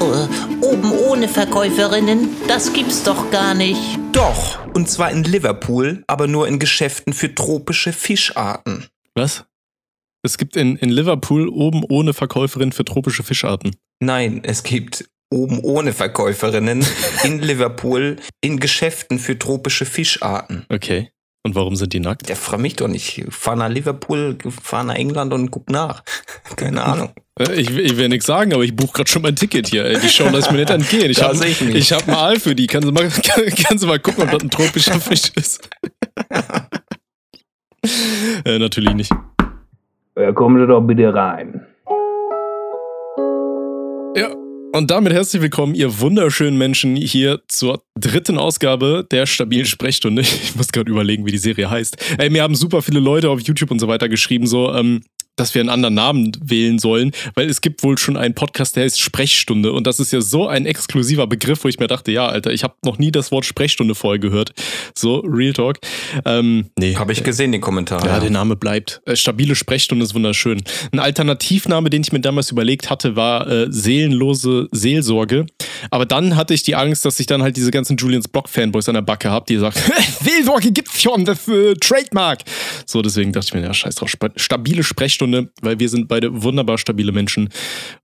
Äh, oben ohne Verkäuferinnen, das gibt's doch gar nicht. Doch, und zwar in Liverpool, aber nur in Geschäften für tropische Fischarten. Was? Es gibt in, in Liverpool oben ohne Verkäuferin für tropische Fischarten. Nein, es gibt oben ohne Verkäuferinnen in Liverpool in Geschäften für tropische Fischarten. Okay. Und warum sind die nackt? Der fragt mich doch nicht. Ich fahr nach Liverpool, fahr nach England und guck nach. Keine Ahnung. Äh, Ich, ich will nichts sagen, aber ich buche gerade schon mein Ticket hier. Ey. Die Show lasse ich mir nicht entgehen. Ich habe ich hab Aal für die. Kannst du mal, kannst du mal gucken, ob das ein tropischer Fisch ist? äh, natürlich nicht. Ja, kommen Sie doch bitte rein. Ja, und damit herzlich willkommen, ihr wunderschönen Menschen, hier zur dritten Ausgabe der stabilen Sprechstunde. Ich muss gerade überlegen, wie die Serie heißt. Ey, mir haben super viele Leute auf YouTube und so weiter geschrieben, so, ähm, dass wir einen anderen Namen wählen sollen, weil es gibt wohl schon einen Podcast, der heißt Sprechstunde und das ist ja so ein exklusiver Begriff, wo ich mir dachte, ja, Alter, ich habe noch nie das Wort Sprechstunde vorher gehört. So, Real Talk. Ähm, nee. Habe ich gesehen, den Kommentar. Ja, der Name bleibt. Äh, stabile Sprechstunde ist wunderschön. Ein Alternativname, den ich mir damals überlegt hatte, war äh, seelenlose Seelsorge. Aber dann hatte ich die Angst, dass ich dann halt diese ganzen Julians Block-Fanboys an der Backe habe, die sagen, Seelsorge gibt's schon, das äh, Trademark. So, deswegen dachte ich mir, ja, scheiß drauf, stabile Sprechstunde, weil wir sind beide wunderbar stabile Menschen.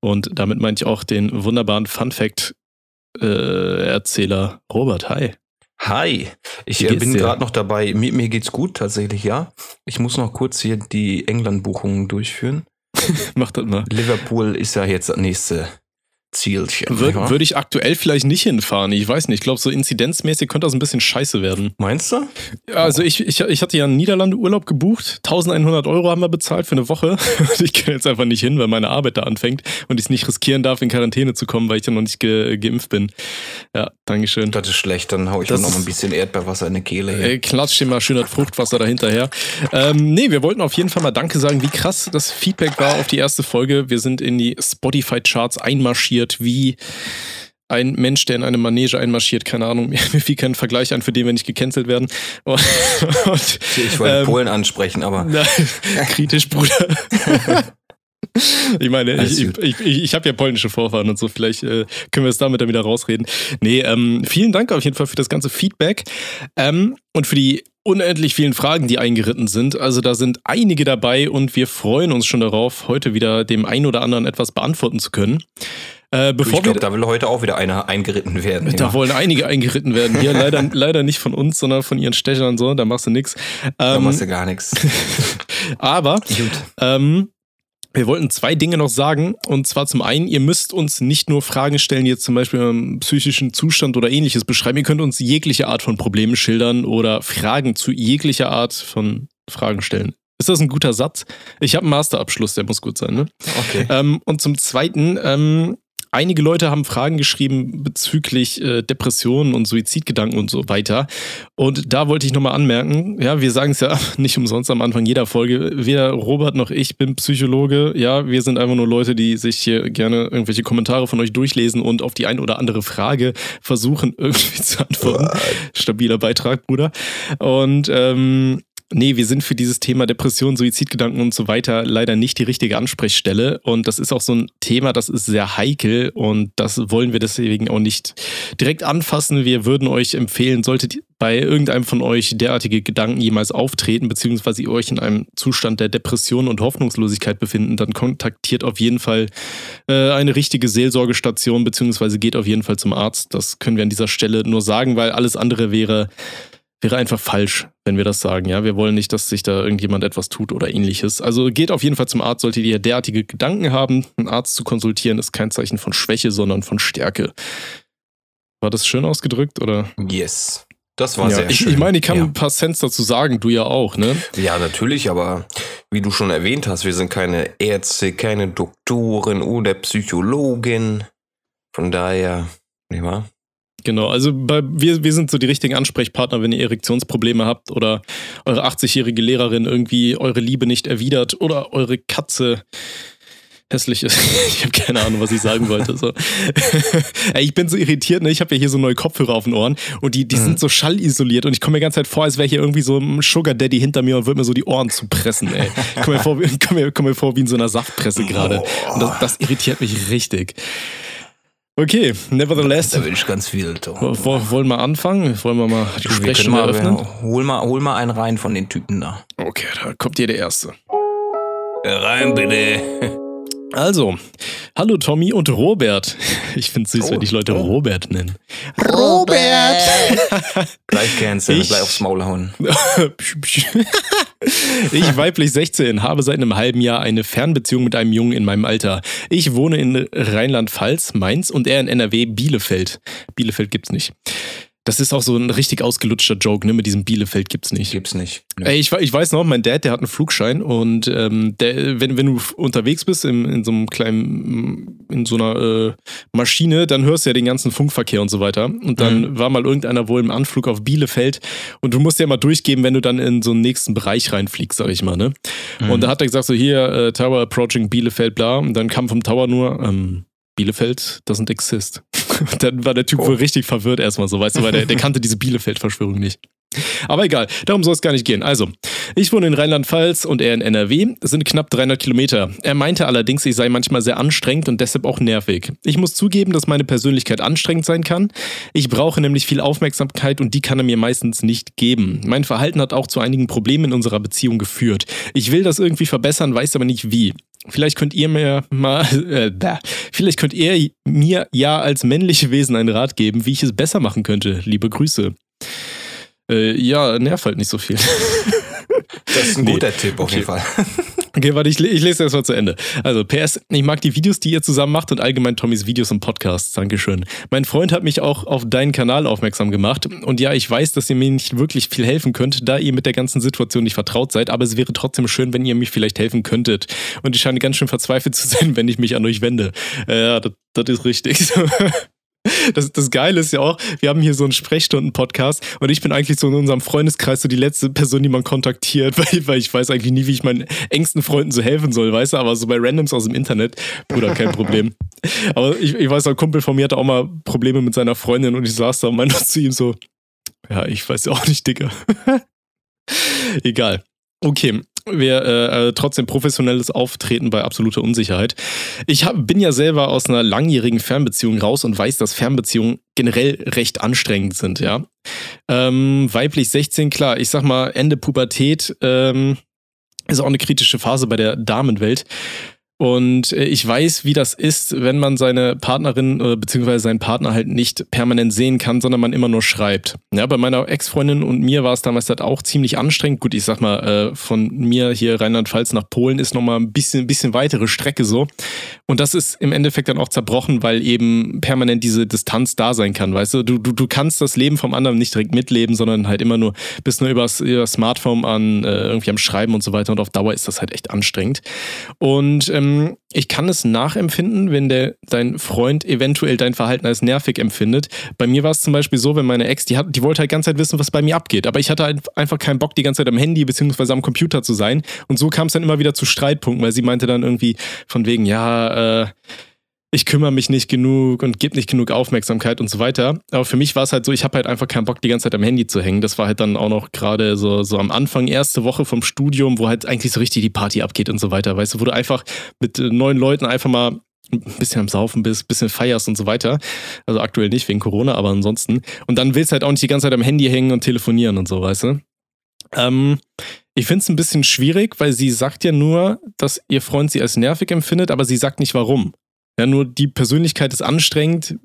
Und damit meinte ich auch den wunderbaren Fun-Fact-Erzähler Robert. Hi. Hi, ich äh, bin gerade noch dabei. Mir, mir geht's gut tatsächlich, ja. Ich muss noch kurz hier die England-Buchungen durchführen. Mach das mal. Liverpool ist ja jetzt das nächste Zielchen. Wür wahr? Würde ich aktuell vielleicht nicht hinfahren. Ich weiß nicht. Ich glaube, so inzidenzmäßig könnte das ein bisschen scheiße werden. Meinst du? Ja, also ich, ich, ich hatte ja einen Niederlande-Urlaub gebucht. 1100 Euro haben wir bezahlt für eine Woche. Ich kann jetzt einfach nicht hin, weil meine Arbeit da anfängt und ich es nicht riskieren darf, in Quarantäne zu kommen, weil ich ja noch nicht ge geimpft bin. Ja, Dankeschön. Das ist schlecht, dann hau ich Das mir noch ein bisschen Erdbeerwasser in die Kehle hier. Ey, klatsch dir mal schön das Fruchtwasser dahinterher. Ähm, nee, wir wollten auf jeden Fall mal Danke sagen, wie krass das Feedback war auf die erste Folge. Wir sind in die Spotify-Charts einmarschiert, wie ein Mensch, der in eine Manege einmarschiert. Keine Ahnung, mir fiel kein Vergleich ein, für den wir nicht gecancelt werden. Und, und, Ich wollte ähm, Polen ansprechen, aber na, kritisch, Bruder. Ich meine, Alles ich, gut. ich, ich, ich habe ja polnische Vorfahren und so, vielleicht äh, können wir es damit dann wieder rausreden. Nee, ähm, vielen Dank auf jeden Fall für das ganze Feedback ähm, und für die unendlich vielen Fragen, die eingeritten sind. Also da sind einige dabei und wir freuen uns schon darauf, heute wieder dem einen oder anderen etwas beantworten zu können. Äh, ich bevor glaube, wir, da will heute auch wieder einer eingeritten werden. da ja. wollen einige eingeritten werden. Hier leider, leider nicht von uns, sondern von ihren Stechern so, da machst du nix. Da Ähm, machst du gar nichts. aber ähm, wir wollten zwei Dinge noch sagen. Und zwar zum einen, ihr müsst uns nicht nur Fragen stellen, die jetzt zum Beispiel einen psychischen Zustand oder ähnliches beschreiben. Ihr könnt uns jegliche Art von Problemen schildern oder Fragen zu jeglicher Art von Fragen stellen. Ist das ein guter Satz? Ich habe einen Masterabschluss, der muss gut sein, ne? Okay. Ähm, und zum Zweiten, ähm, einige Leute haben Fragen geschrieben bezüglich äh, Depressionen und Suizidgedanken und so weiter. Und da wollte ich nochmal anmerken, ja, wir sagen es ja nicht umsonst am Anfang jeder Folge, weder Robert noch ich bin Psychologe. Ja, wir sind einfach nur Leute, die sich hier gerne irgendwelche Kommentare von euch durchlesen und auf die ein oder andere Frage versuchen irgendwie zu antworten. Stabiler Beitrag, Bruder. Und ähm, Nee, wir sind für dieses Thema Depression, Suizidgedanken und so weiter leider nicht die richtige Ansprechstelle. Und das ist auch so ein Thema, das ist sehr heikel und das wollen wir deswegen auch nicht direkt anfassen. Wir würden euch empfehlen, solltet bei irgendeinem von euch derartige Gedanken jemals auftreten, beziehungsweise ihr euch in einem Zustand der Depression und Hoffnungslosigkeit befinden, dann kontaktiert auf jeden Fall äh, eine richtige Seelsorgestation, beziehungsweise geht auf jeden Fall zum Arzt. Das können wir an dieser Stelle nur sagen, weil alles andere wäre wäre einfach falsch, wenn wir das sagen. Ja, wir wollen nicht, dass sich da irgendjemand etwas tut oder ähnliches. Also geht auf jeden Fall zum Arzt, solltet ihr derartige Gedanken haben. Einen Arzt zu konsultieren ist kein Zeichen von Schwäche, sondern von Stärke. War das schön ausgedrückt oder? Yes. Das war ja, sehr ich, schön. ich meine, ich kann ja. ein paar Cents dazu sagen, du ja auch, ne? Ja, natürlich, aber wie du schon erwähnt hast, wir sind keine Ärzte, keine Doktoren oder Psychologen. Von daher, nicht wahr? Genau, also bei, wir, wir sind so die richtigen Ansprechpartner, wenn ihr Erektionsprobleme habt oder eure 80-jährige Lehrerin irgendwie eure Liebe nicht erwidert oder eure Katze hässlich ist. Ich habe keine Ahnung, was ich sagen wollte. So. Ey, ich bin so irritiert, ne? Ich habe ja hier so neue Kopfhörer auf den Ohren und die, die Mhm. sind so schallisoliert und ich komme mir die ganze Zeit vor, als wäre hier irgendwie so ein Sugar Daddy hinter mir und würde mir so die Ohren zupressen, ey. Ich komme mir, vor, wie- komm mir, komm mir vor wie in so einer Saftpresse gerade. Und das, das irritiert mich richtig. Okay, nevertheless. Da will ich ganz viel. Wollen wir anfangen? Wollen wir mal die Sprechstunde mal, eröffnen? hol, mal, hol mal einen rein von den Typen da. Okay, da kommt hier der Erste. Rein bitte. Also, hallo Tommy und Robert. Ich finde es süß, Oh, wenn ich Leute oh. Robert nennen. Robert! Gleich canceln, Ich- gleich aufs Maul hauen. ich, weiblich 16, habe seit einem halben Jahr eine Fernbeziehung mit einem Jungen in meinem Alter. Ich wohne in Rheinland-Pfalz, Mainz und er in NRW, Bielefeld. Bielefeld gibt's nicht. Das ist auch so ein richtig ausgelutschter Joke, ne? Mit diesem Bielefeld gibt's nicht. Gibt's nicht. Ey, ich, ich weiß noch, mein Dad, der hat einen Flugschein und ähm, der, wenn, wenn du unterwegs bist in, in so einem kleinen, in so einer äh, Maschine, dann hörst du ja den ganzen Funkverkehr und so weiter. Und dann war mal irgendeiner wohl im Anflug auf Bielefeld und du musst ja mal durchgeben, wenn du dann in so einen nächsten Bereich reinfliegst, sag ich mal, ne? Und da hat er gesagt, so hier, äh, Tower approaching Bielefeld, bla. Und dann kam vom Tower nur, ähm, Bielefeld doesn't exist. Dann war der Typ Oh. wohl richtig verwirrt erstmal so, weißt du, weil der, der kannte diese Bielefeld-Verschwörung nicht. Aber egal, darum soll es gar nicht gehen. Also, ich wohne in Rheinland-Pfalz und er in NRW. Das sind knapp 300 Kilometer. Er meinte allerdings, ich sei manchmal sehr anstrengend und deshalb auch nervig. Ich muss zugeben, dass meine Persönlichkeit anstrengend sein kann. Ich brauche nämlich viel Aufmerksamkeit und die kann er mir meistens nicht geben. Mein Verhalten hat auch zu einigen Problemen in unserer Beziehung geführt. Ich will das irgendwie verbessern, weiß aber nicht wie. Vielleicht könnt ihr mir mal, äh, vielleicht könnt ihr mir ja als männliche Wesen einen Rat geben, wie ich es besser machen könnte. Liebe Grüße. Äh, ja, nerv halt nicht so viel. Das ist ein Nee. guter Tipp auf Okay. jeden Fall. Okay, warte, ich, ich lese das mal zu Ende. Also, PS, ich mag die Videos, die ihr zusammen macht und allgemein Tommys Videos und Podcasts. Dankeschön. Mein Freund hat mich auch auf deinen Kanal aufmerksam gemacht. Und ja, ich weiß, dass ihr mir nicht wirklich viel helfen könnt, da ihr mit der ganzen Situation nicht vertraut seid. Aber es wäre trotzdem schön, wenn ihr mir vielleicht helfen könntet. Und ich scheine ganz schön verzweifelt zu sein, wenn ich mich an euch wende. Äh, ja, das, das ist richtig. Das, das Geile ist ja auch, wir haben hier so einen Sprechstunden-Podcast und ich bin eigentlich so in unserem Freundeskreis so die letzte Person, die man kontaktiert, weil, weil ich weiß eigentlich nie, wie ich meinen engsten Freunden so helfen soll, weißt du, aber so bei Randoms aus dem Internet, Bruder, kein Problem. Aber ich, ich weiß, ein Kumpel von mir hatte auch mal Probleme mit seiner Freundin und ich saß da und meinte zu ihm so, ja, ich weiß ja auch nicht, Digga. Egal. Okay, wir äh, äh, trotzdem professionelles Auftreten bei absoluter Unsicherheit. Ich hab, bin ja selber aus einer langjährigen Fernbeziehung raus und weiß, dass Fernbeziehungen generell recht anstrengend sind, ja. Ähm, weiblich 16, klar, ich sag mal, Ende Pubertät ähm, ist auch eine kritische Phase bei der Damenwelt. Und äh, ich weiß, wie das ist, wenn man seine Partnerin äh, bzw. seinen Partner halt nicht permanent sehen kann, sondern man immer nur schreibt. Ja, bei meiner Ex-Freundin und mir war es damals halt auch ziemlich anstrengend. Gut, ich sag mal, äh, von mir hier Rheinland-Pfalz nach Polen ist nochmal ein bisschen, bisschen weitere Strecke so. Und das ist im Endeffekt dann auch zerbrochen, weil eben permanent diese Distanz da sein kann, weißt du? Du, du, du kannst das Leben vom anderen nicht direkt mitleben, sondern halt immer nur, bist nur übers, über Smartphone an, äh, irgendwie am Schreiben und so weiter. Und auf Dauer ist das halt echt anstrengend. Und ähm, ich kann es nachempfinden, wenn der, dein Freund eventuell dein Verhalten als nervig empfindet. Bei mir war es zum Beispiel so, wenn meine Ex, die, hat, die wollte halt die ganze Zeit wissen, was bei mir abgeht. Aber ich hatte halt einfach keinen Bock, die ganze Zeit am Handy bzw. am Computer zu sein. Und so kam es dann immer wieder zu Streitpunkten, weil sie meinte dann irgendwie von wegen, ja, äh, ich kümmere mich nicht genug und gebe nicht genug Aufmerksamkeit und so weiter. Aber für mich war es halt so, ich habe halt einfach keinen Bock, die ganze Zeit am Handy zu hängen. Das war halt dann auch noch gerade so, so am Anfang, erste Woche vom Studium, wo halt eigentlich so richtig die Party abgeht und so weiter. Weißt du, wo du einfach mit äh, neuen Leuten einfach mal ein bisschen am Saufen bist, ein bisschen feierst und so weiter. Also aktuell nicht wegen Corona, aber ansonsten. Und dann willst du halt auch nicht die ganze Zeit am Handy hängen und telefonieren und so, weißt du? Ähm, ich finde es ein bisschen schwierig, weil sie sagt ja nur, dass ihr Freund sie als nervig empfindet, aber sie sagt nicht warum. Ja, nur die Persönlichkeit ist anstrengend.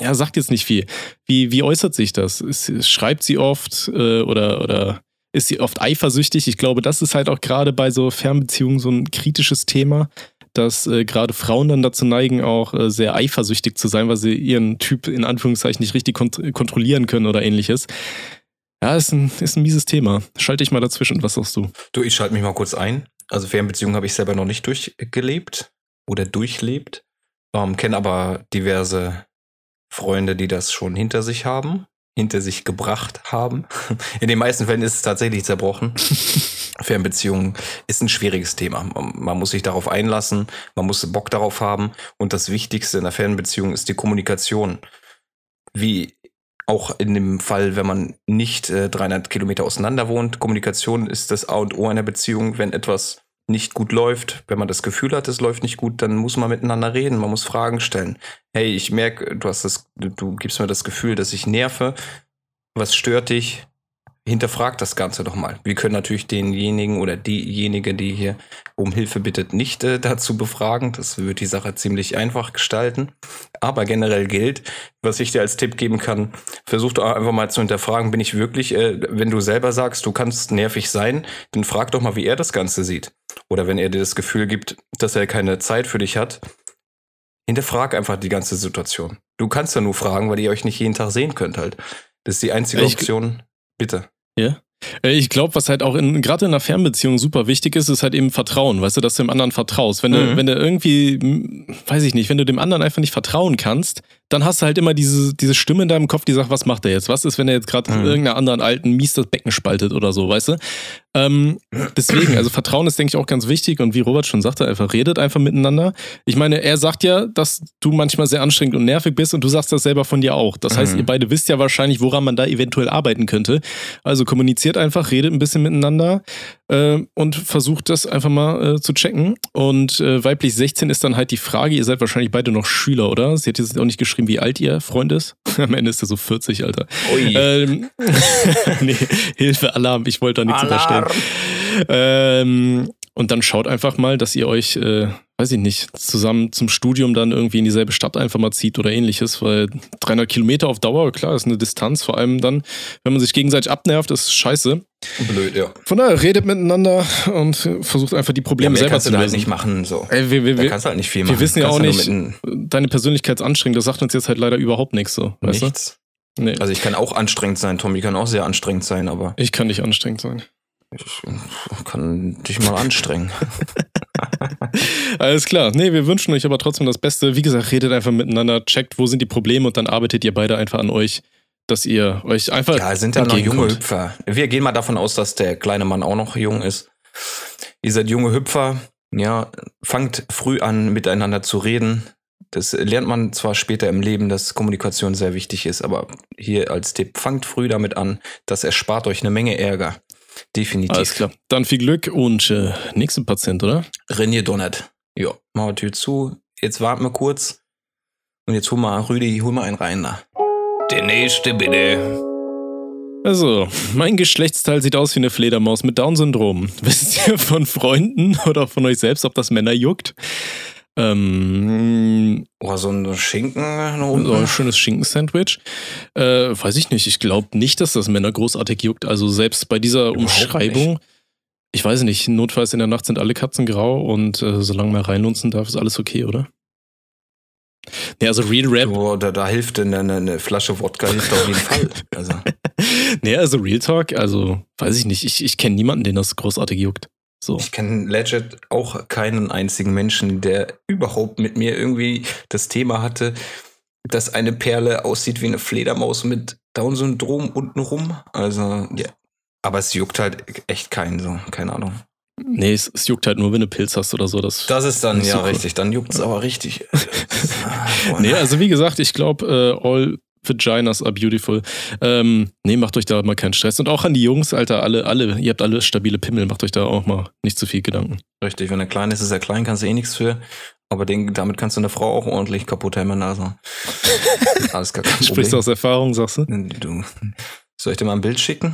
Ja, sagt jetzt nicht viel. Wie, wie äußert sich das? Schreibt sie oft äh, oder, oder ist sie oft eifersüchtig? Ich glaube, das ist halt auch gerade bei so Fernbeziehungen so ein kritisches Thema, dass äh, gerade Frauen dann dazu neigen, auch äh, sehr eifersüchtig zu sein, weil sie ihren Typ in Anführungszeichen nicht richtig kont kontrollieren können oder ähnliches. Ja, ist ein, ist ein mieses Thema. Schalte ich mal dazwischen. Was sagst du? Du, ich schalte mich mal kurz ein. Also Fernbeziehungen habe ich selber noch nicht durchgelebt oder durchlebt. Ähm, Kenne aber diverse Freunde, die das schon hinter sich haben, hinter sich gebracht haben. In den meisten Fällen ist es tatsächlich zerbrochen. Fernbeziehungen ist ein schwieriges Thema. Man, muss sich darauf einlassen, man muss Bock darauf haben. Und das Wichtigste in der Fernbeziehung ist die Kommunikation. Wie auch in dem Fall, wenn man nicht äh, 300 Kilometer auseinander wohnt. Kommunikation ist das A und O einer Beziehung. Wenn etwas nicht gut läuft, wenn man das Gefühl hat, es läuft nicht gut, dann muss man miteinander reden, man muss Fragen stellen. Hey, ich merke, du hast das, du, gibst mir das Gefühl, dass ich nerve. Was stört dich? Hinterfrag das Ganze doch mal. Wir können natürlich denjenigen oder diejenige, die hier um Hilfe bittet, nicht äh, dazu befragen. Das wird die Sache ziemlich einfach gestalten. Aber generell gilt, was ich dir als Tipp geben kann, versuch doch einfach mal zu hinterfragen, bin ich wirklich, äh, wenn du selber sagst, du kannst nervig sein, dann frag doch mal, wie er das Ganze sieht. Oder wenn er dir das Gefühl gibt, dass er keine Zeit für dich hat, hinterfrag einfach die ganze Situation. Du kannst ja nur fragen, weil ihr euch nicht jeden Tag sehen könnt halt. Das ist die einzige Ich- Option. Bitte. Ja. Äh, Ich glaube, was halt auch in, gerade in einer Fernbeziehung super wichtig ist, ist halt eben Vertrauen, weißt du, dass du dem anderen vertraust. Wenn du, Mhm. wenn du irgendwie, m, weiß ich nicht, wenn du dem anderen einfach nicht vertrauen kannst, dann hast du halt immer diese, diese Stimme in deinem Kopf, die sagt, was macht er jetzt? Was ist, wenn er jetzt gerade Mhm. irgendeiner anderen alten mies das Becken spaltet oder so, weißt du? Ähm, deswegen, also Vertrauen ist, denke ich, auch ganz wichtig und wie Robert schon sagte, einfach redet einfach miteinander. Ich meine, er sagt ja, dass du manchmal sehr anstrengend und nervig bist und du sagst das selber von dir auch. Das heißt, Mhm. ihr beide wisst ja wahrscheinlich, woran man da eventuell arbeiten könnte. Also kommuniziert einfach, redet ein bisschen miteinander äh, und versucht das einfach mal äh, zu checken. Und äh, weiblich 16 ist dann halt die Frage, ihr seid wahrscheinlich beide noch Schüler, oder? Sie hat jetzt auch nicht geschrieben, wie alt ihr Freund ist. Am Ende ist er so 40, Alter. Ui. Ähm, nee, Hilfe, Alarm, ich wollte da nichts Alarm. unterstellen. Ähm, und dann schaut einfach mal, dass ihr euch, äh, weiß ich nicht, zusammen zum Studium dann irgendwie in dieselbe Stadt einfach mal zieht oder ähnliches, weil 300 Kilometer auf Dauer, klar, ist eine Distanz, vor allem dann, wenn man sich gegenseitig abnervt, ist scheiße. Blöd, ja. Von daher redet miteinander und versucht einfach die Ja, Probleme mehr selber kannst zu du halt lösen. nicht machen. So. Ey, wir, wir, wir, kannst du halt nicht viel wir machen. wissen ja Kannst auch nicht, deine Persönlichkeitsanstrengung, das sagt uns jetzt halt leider überhaupt nichts so, n- weißt nichts. du? Nee, Also ich kann auch anstrengend sein, Tommy kann auch sehr anstrengend sein, aber ich kann nicht anstrengend sein. Ich kann dich mal anstrengen. Alles klar. Nee, wir wünschen euch aber trotzdem das Beste. Wie gesagt, redet einfach miteinander, checkt, wo sind die Probleme und dann arbeitet ihr beide einfach an euch, dass ihr euch einfach. Ja, sind ja noch junge. Hüpfer. Wir gehen mal davon aus, dass der kleine Mann auch noch jung ist. Ihr seid junge Hüpfer, ja, fangt früh an, miteinander zu reden. Das lernt man zwar später im Leben, dass Kommunikation sehr wichtig ist, aber hier als Tipp, fangt früh damit an. Das erspart euch eine Menge Ärger. Definitiv. Alles klar. Dann viel Glück und äh, nächster Patient, oder? René Donnet. Ja, machen wir Tür zu. Jetzt warten wir kurz. Und jetzt hol mal, Rüdi, hol mal einen rein da. Der nächste bitte. Also, mein Geschlechtsteil sieht aus wie eine Fledermaus mit Down-Syndrom. Wisst ihr von Freunden oder von euch selbst, ob das Männer juckt? Ähm, Oh, so ein Schinken so ein schönes Schinkensandwich. Äh, weiß ich nicht. Ich glaube nicht, dass das Männer großartig juckt. Also selbst bei dieser Überhaupt Umschreibung, ich weiß nicht, notfalls in der Nacht sind alle Katzen grau und äh, solange man reinlunzen darf, ist alles okay, oder? Nee, also Real Rap. Oh, da, da hilft eine, eine, eine Flasche Wodka hilft auf jeden Fall. Also, nee, also Real Talk, also weiß ich nicht. Ich, ich kenne niemanden, den das großartig juckt. So. ich kenne legit auch keinen einzigen Menschen, der überhaupt mit mir irgendwie das Thema hatte, dass eine Perle aussieht wie eine Fledermaus mit Down-Syndrom untenrum. Also, ja. Aber es juckt halt echt keinen, so, keine Ahnung. Nee, es, es juckt halt nur, wenn du Pilz hast oder so. Das, Das ist dann, Nicht ja, so richtig, dann juckt es aber richtig. nee, also wie gesagt, ich glaube, äh, all Vaginas are beautiful. Ähm, nee, macht euch da mal keinen Stress. Und auch an die Jungs, Alter, alle, alle, ihr habt alle stabile Pimmel, macht euch da auch mal nicht zu viel Gedanken. Richtig, wenn er klein ist, ist er klein, kannst du eh nichts für. Aber den, damit kannst du eine Frau auch ordentlich kaputt hämmern. Also. Alles gar kein Sprichst du aus Erfahrung, sagst du? Du, soll ich dir mal ein Bild schicken?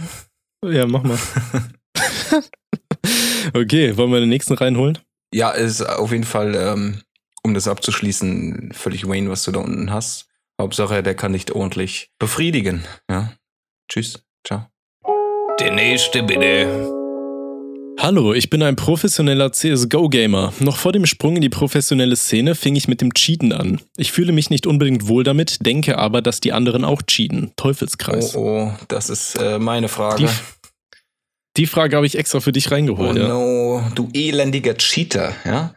Ja, mach mal. okay, wollen wir den nächsten reinholen? Ja, ist auf jeden Fall, ähm, um das abzuschließen, völlig Wayne, was du da unten hast. Hauptsache, der kann dich ordentlich befriedigen. Ja. Tschüss. Ciao. Der nächste bitte. Hallo, ich bin ein professioneller CSGO-Gamer. Noch vor dem Sprung in die professionelle Szene fing ich mit dem Cheaten an. Ich fühle mich nicht unbedingt wohl damit, denke aber, dass die anderen auch cheaten. Teufelskreis. Oh, oh, das ist äh, meine Frage. Die, die Frage habe ich extra für dich Oh reingeholt, ja. no, du elendiger Cheater, ja.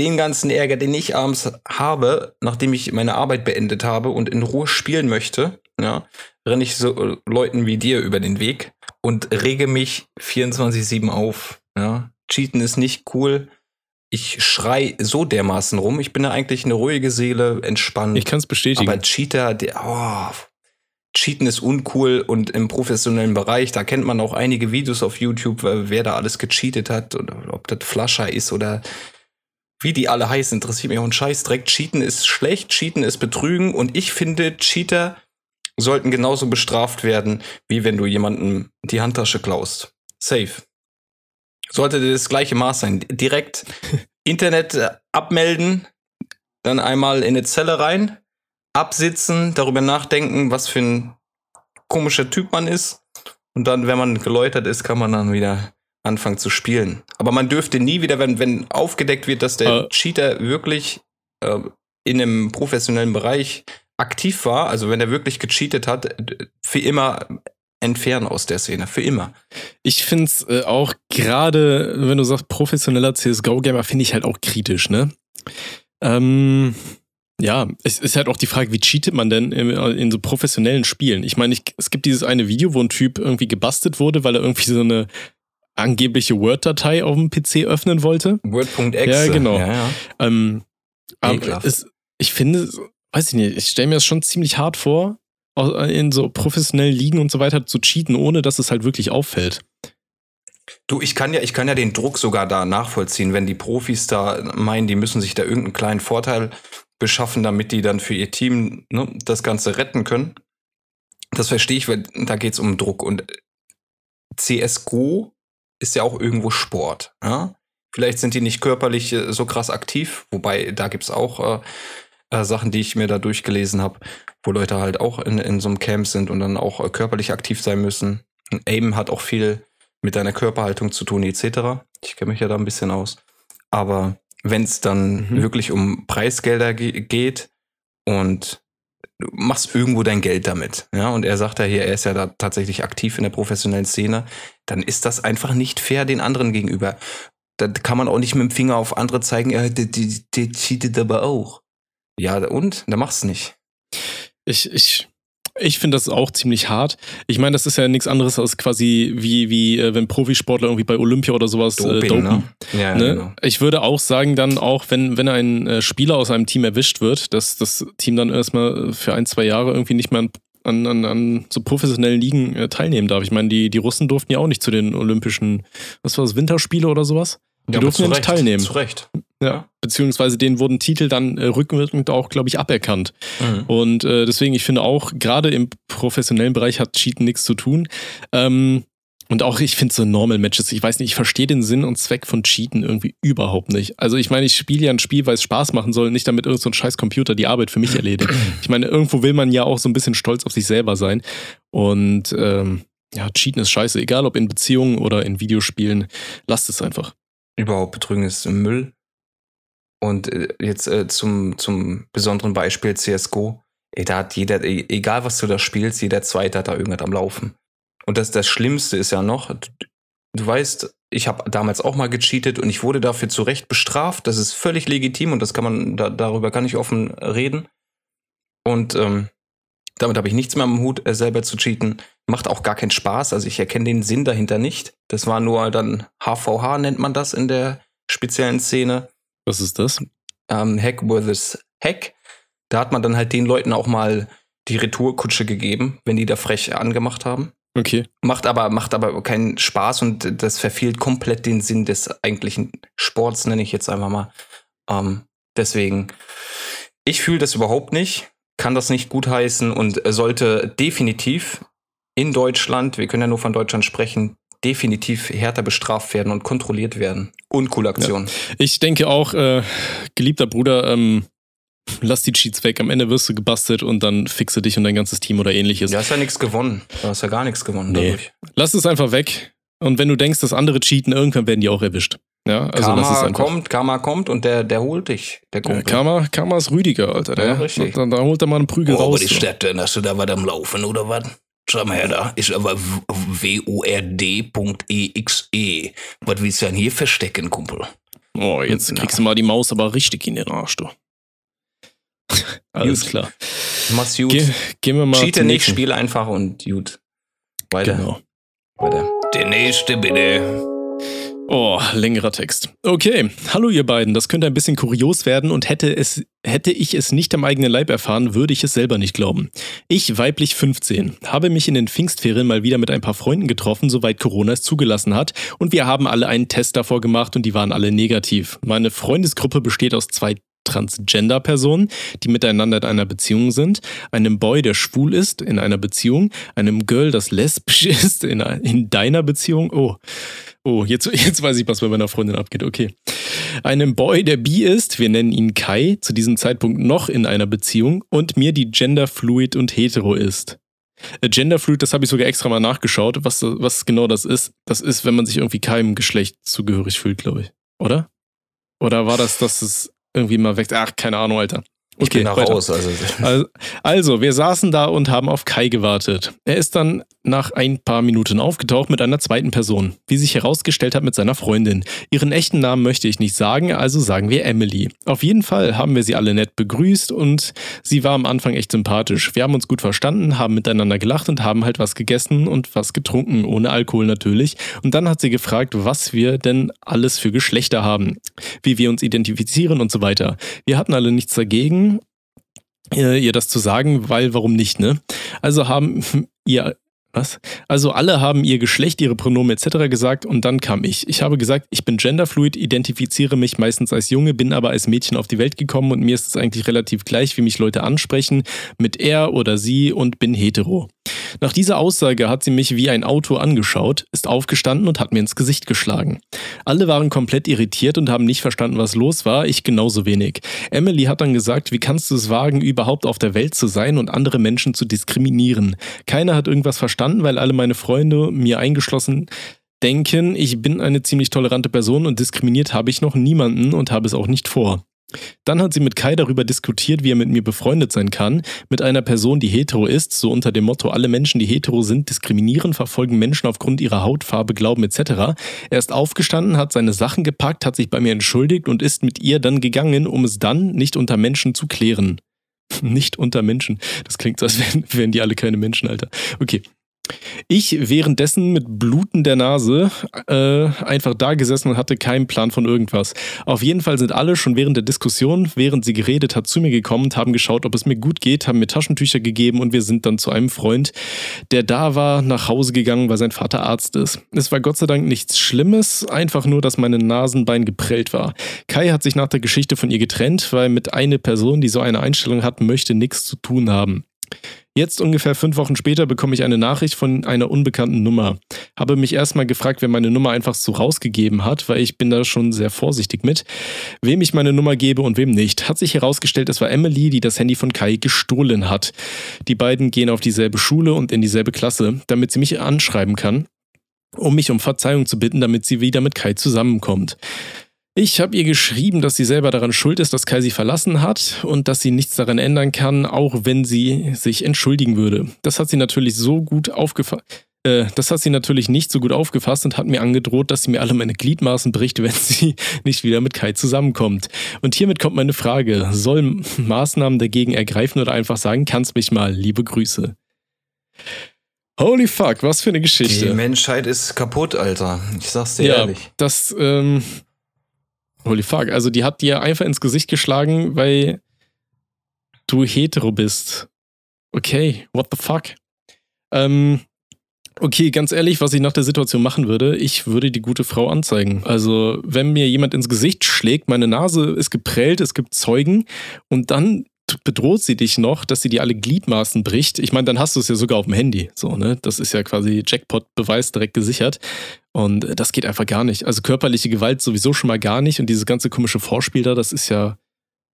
Den ganzen Ärger, den ich abends habe, nachdem ich meine Arbeit beendet habe und in Ruhe spielen möchte, ja, renne ich so äh, Leuten wie dir über den Weg und rege mich 24-7 auf. Ja. Cheaten ist nicht cool. Ich schrei so dermaßen rum. Ich bin ja eigentlich eine ruhige Seele, entspannt. Ich kann es bestätigen. Aber Cheater, der, oh, Cheaten ist uncool und im professionellen Bereich, da kennt man auch einige Videos auf YouTube, wer da alles gecheatet hat oder ob das Flascher ist oder wie die alle heißen, interessiert mich auch ein Scheißdreck. Cheaten ist schlecht, Cheaten ist Betrügen und ich finde, Cheater sollten genauso bestraft werden, wie wenn du jemanden die Handtasche klaust. Safe. Sollte das gleiche Maß sein. Direkt Internet äh, abmelden, dann einmal in eine Zelle rein, absitzen, darüber nachdenken, was für ein komischer Typ man ist. Und dann, wenn man geläutert ist, kann man dann wieder anfangen zu spielen. Aber man dürfte nie wieder, wenn, wenn aufgedeckt wird, dass der Äh. Cheater wirklich äh, in einem professionellen Bereich aktiv war, also wenn er wirklich gecheatet hat, für immer entfernen aus der Szene. Für immer. Ich finde es äh, auch gerade, wenn du sagst, professioneller CSGO-Gamer, finde ich halt auch kritisch, ne? Ähm, ja, es ist halt auch die Frage, wie cheatet man denn in, in so professionellen Spielen? Ich meine, es gibt dieses eine Video, wo ein Typ irgendwie gebastelt wurde, weil er irgendwie so eine angebliche Word-Datei auf dem PC öffnen wollte. Word.exe. Ja, genau. Ja, ja. Ähm, aber es, ich finde, weiß ich nicht, ich stelle mir das schon ziemlich hart vor, in so professionellen Ligen und so weiter zu cheaten, ohne dass es halt wirklich auffällt. Du, ich kann ja, ich kann ja den Druck sogar da nachvollziehen, wenn die Profis da meinen, die müssen sich da irgendeinen kleinen Vorteil beschaffen, damit die dann für ihr Team ne, das Ganze retten können. Das verstehe ich, weil da geht es um Druck. Und CSGO ist ja auch irgendwo Sport. Ja? Vielleicht sind die nicht körperlich äh, so krass aktiv, wobei da gibt's auch äh, äh, Sachen, die ich mir da durchgelesen habe, wo Leute halt auch in, in so einem Camp sind und dann auch äh, körperlich aktiv sein müssen. Und Aim hat auch viel mit deiner Körperhaltung zu tun, etc. Ich kenne mich ja da ein bisschen aus. Aber wenn es dann Mhm. wirklich um Preisgelder ge geht und machst irgendwo dein Geld damit, ja, und er sagt ja hier, er ist ja da tatsächlich aktiv in der professionellen Szene, dann ist das einfach nicht fair den anderen gegenüber. Da kann man auch nicht mit dem Finger auf andere zeigen, ja, der, der, der cheatet aber auch. Ja, und? Da machst nicht. Ich, ich, ich finde das auch ziemlich hart. Ich meine, das ist ja nichts anderes als quasi wie, wie äh, wenn Profisportler irgendwie bei Olympia oder sowas äh, dopen. ne? Ja, Ne? genau. Ich würde auch sagen, dann auch, wenn, wenn ein äh, Spieler aus einem Team erwischt wird, dass das Team dann erstmal für ein, zwei Jahre irgendwie nicht mehr an, an, an, an so professionellen Ligen äh, teilnehmen darf. Ich meine, die, die Russen durften ja auch nicht zu den Olympischen, was war das, Winterspiele oder sowas? Die aber durften ja nicht teilnehmen. Zu Recht. Ja. Beziehungsweise denen wurden Titel dann äh, rückwirkend auch, glaube ich, aberkannt. Mhm. Und äh, deswegen, ich finde auch, gerade im professionellen Bereich hat Cheaten nichts zu tun. Ähm, und auch ich finde so Normal Matches, ich weiß nicht, ich verstehe den Sinn und Zweck von Cheaten irgendwie überhaupt nicht. Also ich meine, ich spiele ja ein Spiel, weil es Spaß machen soll, nicht damit irgendein so ein scheiß Computer die Arbeit für mich erledigt. Ich meine, irgendwo will man ja auch so ein bisschen stolz auf sich selber sein. Und ähm, ja, Cheaten ist scheiße, egal ob in Beziehungen oder in Videospielen, lasst es einfach. Überhaupt Betrügen ist Müll. Und äh, jetzt äh, zum, zum besonderen Beispiel CSGO. Ey, da hat jeder, e- egal was du da spielst, jeder Zweite hat da irgendwas am Laufen. Und das, das Schlimmste ist ja noch, du, du weißt, ich habe damals auch mal gecheatet und ich wurde dafür zu Recht bestraft. Das ist völlig legitim und das kann man, da, darüber kann ich offen reden. Und ähm, damit habe ich nichts mehr am Hut, äh, selber zu cheaten. Macht auch gar keinen Spaß. Also ich erkenne den Sinn dahinter nicht. Das war nur dann HVH, nennt man das in der speziellen Szene. Was ist das? Ähm, Hack versus Hack. Da hat man dann halt den Leuten auch mal die Retourkutsche gegeben, wenn die da frech angemacht haben. Okay. Macht aber, macht aber keinen Spaß und das verfehlt komplett den Sinn des eigentlichen Sports, nenne ich jetzt einfach mal. Ähm, deswegen, ich fühle das überhaupt nicht, kann das nicht gutheißen und sollte definitiv in Deutschland, wir können ja nur von Deutschland sprechen, definitiv härter bestraft werden und kontrolliert werden. Uncoole Aktion. Ich denke auch, äh, geliebter Bruder, ähm, lass die Cheats weg. Am Ende wirst du gebastelt und dann fixe dich und dein ganzes Team oder ähnliches. Du hast ja nichts gewonnen. Du hast ja gar nichts gewonnen Nee. dadurch. Lass es einfach weg. Und wenn du denkst, dass andere cheaten, irgendwann werden die auch erwischt. Ja, also Karma einfach. kommt, Karma kommt und der, der holt dich, der Ja, Kumpel. Karma, Karma ist Rüdiger, Alter. Der, Ja, richtig. Da, da holt er mal einen Prügel Oh, aber raus. die so. Stadt, dann hast du da was am Laufen, oder was? Schau mal her da. Ist aber word.exe. E. Was willst du denn hier verstecken, Kumpel? Oh, jetzt kriegst du mal die Maus aber richtig in den Arsch, du. Alles Gut. klar. Mach's gut. Ge gehen wir mal Cheate nicht, nächsten. spiel einfach und gut. Weiter. Genau. Weiter. Der nächste bitte. Oh, längerer Text. Okay, hallo ihr beiden. Das könnte ein bisschen kurios werden und hätte es hätte ich es nicht am eigenen Leib erfahren, würde ich es selber nicht glauben. Ich, weiblich 15, habe mich in den Pfingstferien mal wieder mit ein paar Freunden getroffen, soweit Corona es zugelassen hat, und wir haben alle einen Test davor gemacht und die waren alle negativ. Meine Freundesgruppe besteht aus zwei Transgender-Personen, die miteinander in einer Beziehung sind, einem Boy, der schwul ist, in einer Beziehung, einem Girl, das lesbisch ist, in, in deiner Beziehung. Oh, Oh, jetzt, jetzt weiß ich, was bei meiner Freundin abgeht. Okay. Einem Boy, der bi ist, wir nennen ihn Kai, zu diesem Zeitpunkt noch in einer Beziehung und mir, die genderfluid und hetero ist. Äh, genderfluid, das habe ich sogar extra mal nachgeschaut, was, was genau das ist. Das ist, wenn man sich irgendwie keinem Geschlecht zugehörig fühlt, glaube ich. Oder? Oder war das, dass es irgendwie mal weg. Ach, keine Ahnung, Alter. Ich okay, bin da raus. Also. also. Also, wir saßen da und haben auf Kai gewartet. Er ist dann nach ein paar Minuten aufgetaucht mit einer zweiten Person, wie sich herausgestellt hat mit seiner Freundin. Ihren echten Namen möchte ich nicht sagen, also sagen wir Emily. Auf jeden Fall haben wir sie alle nett begrüßt und sie war am Anfang echt sympathisch. Wir haben uns gut verstanden, haben miteinander gelacht und haben halt was gegessen und was getrunken, ohne Alkohol natürlich. Und dann hat sie gefragt, was wir denn alles für Geschlechter haben, wie wir uns identifizieren und so weiter. Wir hatten alle nichts dagegen ihr das zu sagen, weil warum nicht, ne? Also haben ihr was? Also alle haben ihr Geschlecht, ihre Pronomen etc. gesagt und dann kam ich. Ich habe gesagt, ich bin genderfluid, identifiziere mich meistens als Junge, bin aber als Mädchen auf die Welt gekommen und mir ist es eigentlich relativ gleich, wie mich Leute ansprechen, mit er oder sie und bin hetero. Nach dieser Aussage hat sie mich wie ein Auto angeschaut, ist aufgestanden und hat mir ins Gesicht geschlagen. Alle waren komplett irritiert und haben nicht verstanden, was los war, ich genauso wenig. Emily hat dann gesagt, wie kannst du es wagen, überhaupt auf der Welt zu sein und andere Menschen zu diskriminieren? Keiner hat irgendwas verstanden, weil alle meine Freunde, mir eingeschlossen, denken, ich bin eine ziemlich tolerante Person und diskriminiert habe ich noch niemanden und habe es auch nicht vor. Dann hat sie mit Kai darüber diskutiert, wie er mit mir befreundet sein kann, mit einer Person, die hetero ist, so unter dem Motto, alle Menschen, die hetero sind, diskriminieren, verfolgen Menschen aufgrund ihrer Hautfarbe, Glauben etc. Er ist aufgestanden, hat seine Sachen gepackt, hat sich bei mir entschuldigt und ist mit ihr dann gegangen, um es dann nicht unter Menschen zu klären. Nicht unter Menschen. Das klingt so, als wären, wären die alle keine Menschen, Alter. Okay. Ich währenddessen mit Bluten der Nase äh, einfach da gesessen und hatte keinen Plan von irgendwas. Auf jeden Fall sind alle schon während der Diskussion, während sie geredet hat, zu mir gekommen und haben geschaut, ob es mir gut geht, haben mir Taschentücher gegeben und wir sind dann zu einem Freund, der da war, nach Hause gegangen, weil sein Vater Arzt ist. Es war Gott sei Dank nichts Schlimmes, einfach nur, dass mein Nasenbein geprellt war. Kai hat sich nach der Geschichte von ihr getrennt, weil mit einer Person, die so eine Einstellung hat, möchte nichts zu tun haben. Jetzt ungefähr fünf Wochen später bekomme ich eine Nachricht von einer unbekannten Nummer. Habe mich erstmal gefragt, wer meine Nummer einfach so rausgegeben hat, weil ich bin da schon sehr vorsichtig mit, wem ich meine Nummer gebe und wem nicht. Hat sich herausgestellt, es war Emily, die das Handy von Kai gestohlen hat. Die beiden gehen auf dieselbe Schule und in dieselbe Klasse, damit sie mich anschreiben kann, um mich um Verzeihung zu bitten, damit sie wieder mit Kai zusammenkommt. Ich habe ihr geschrieben, dass sie selber daran schuld ist, dass Kai sie verlassen hat und dass sie nichts daran ändern kann, auch wenn sie sich entschuldigen würde. Das hat sie natürlich so gut aufgefasst. Äh, das hat sie natürlich nicht so gut aufgefasst und hat mir angedroht, dass sie mir alle meine Gliedmaßen bricht, wenn sie nicht wieder mit Kai zusammenkommt. Und hiermit kommt meine Frage: Soll Maßnahmen dagegen ergreifen oder einfach sagen, kannst mich mal, liebe Grüße? Holy fuck, was für eine Geschichte. Die Menschheit ist kaputt, Alter. Ich sag's dir ja, ehrlich. Das, ähm, Holy fuck. Also die hat dir einfach ins Gesicht geschlagen, weil du hetero bist. Okay, what the fuck? Ähm, okay, ganz ehrlich, was ich nach der Situation machen würde, ich würde die gute Frau anzeigen. Also, wenn mir jemand ins Gesicht schlägt, meine Nase ist geprellt, es gibt Zeugen und dann bedroht sie dich noch, dass sie dir alle Gliedmaßen bricht. Ich meine, dann hast du es ja sogar auf dem Handy. So, ne? Das ist ja quasi Jackpot-Beweis direkt gesichert. Und das geht einfach gar nicht. Also körperliche Gewalt sowieso schon mal gar nicht. Und dieses ganze komische Vorspiel da, das ist ja.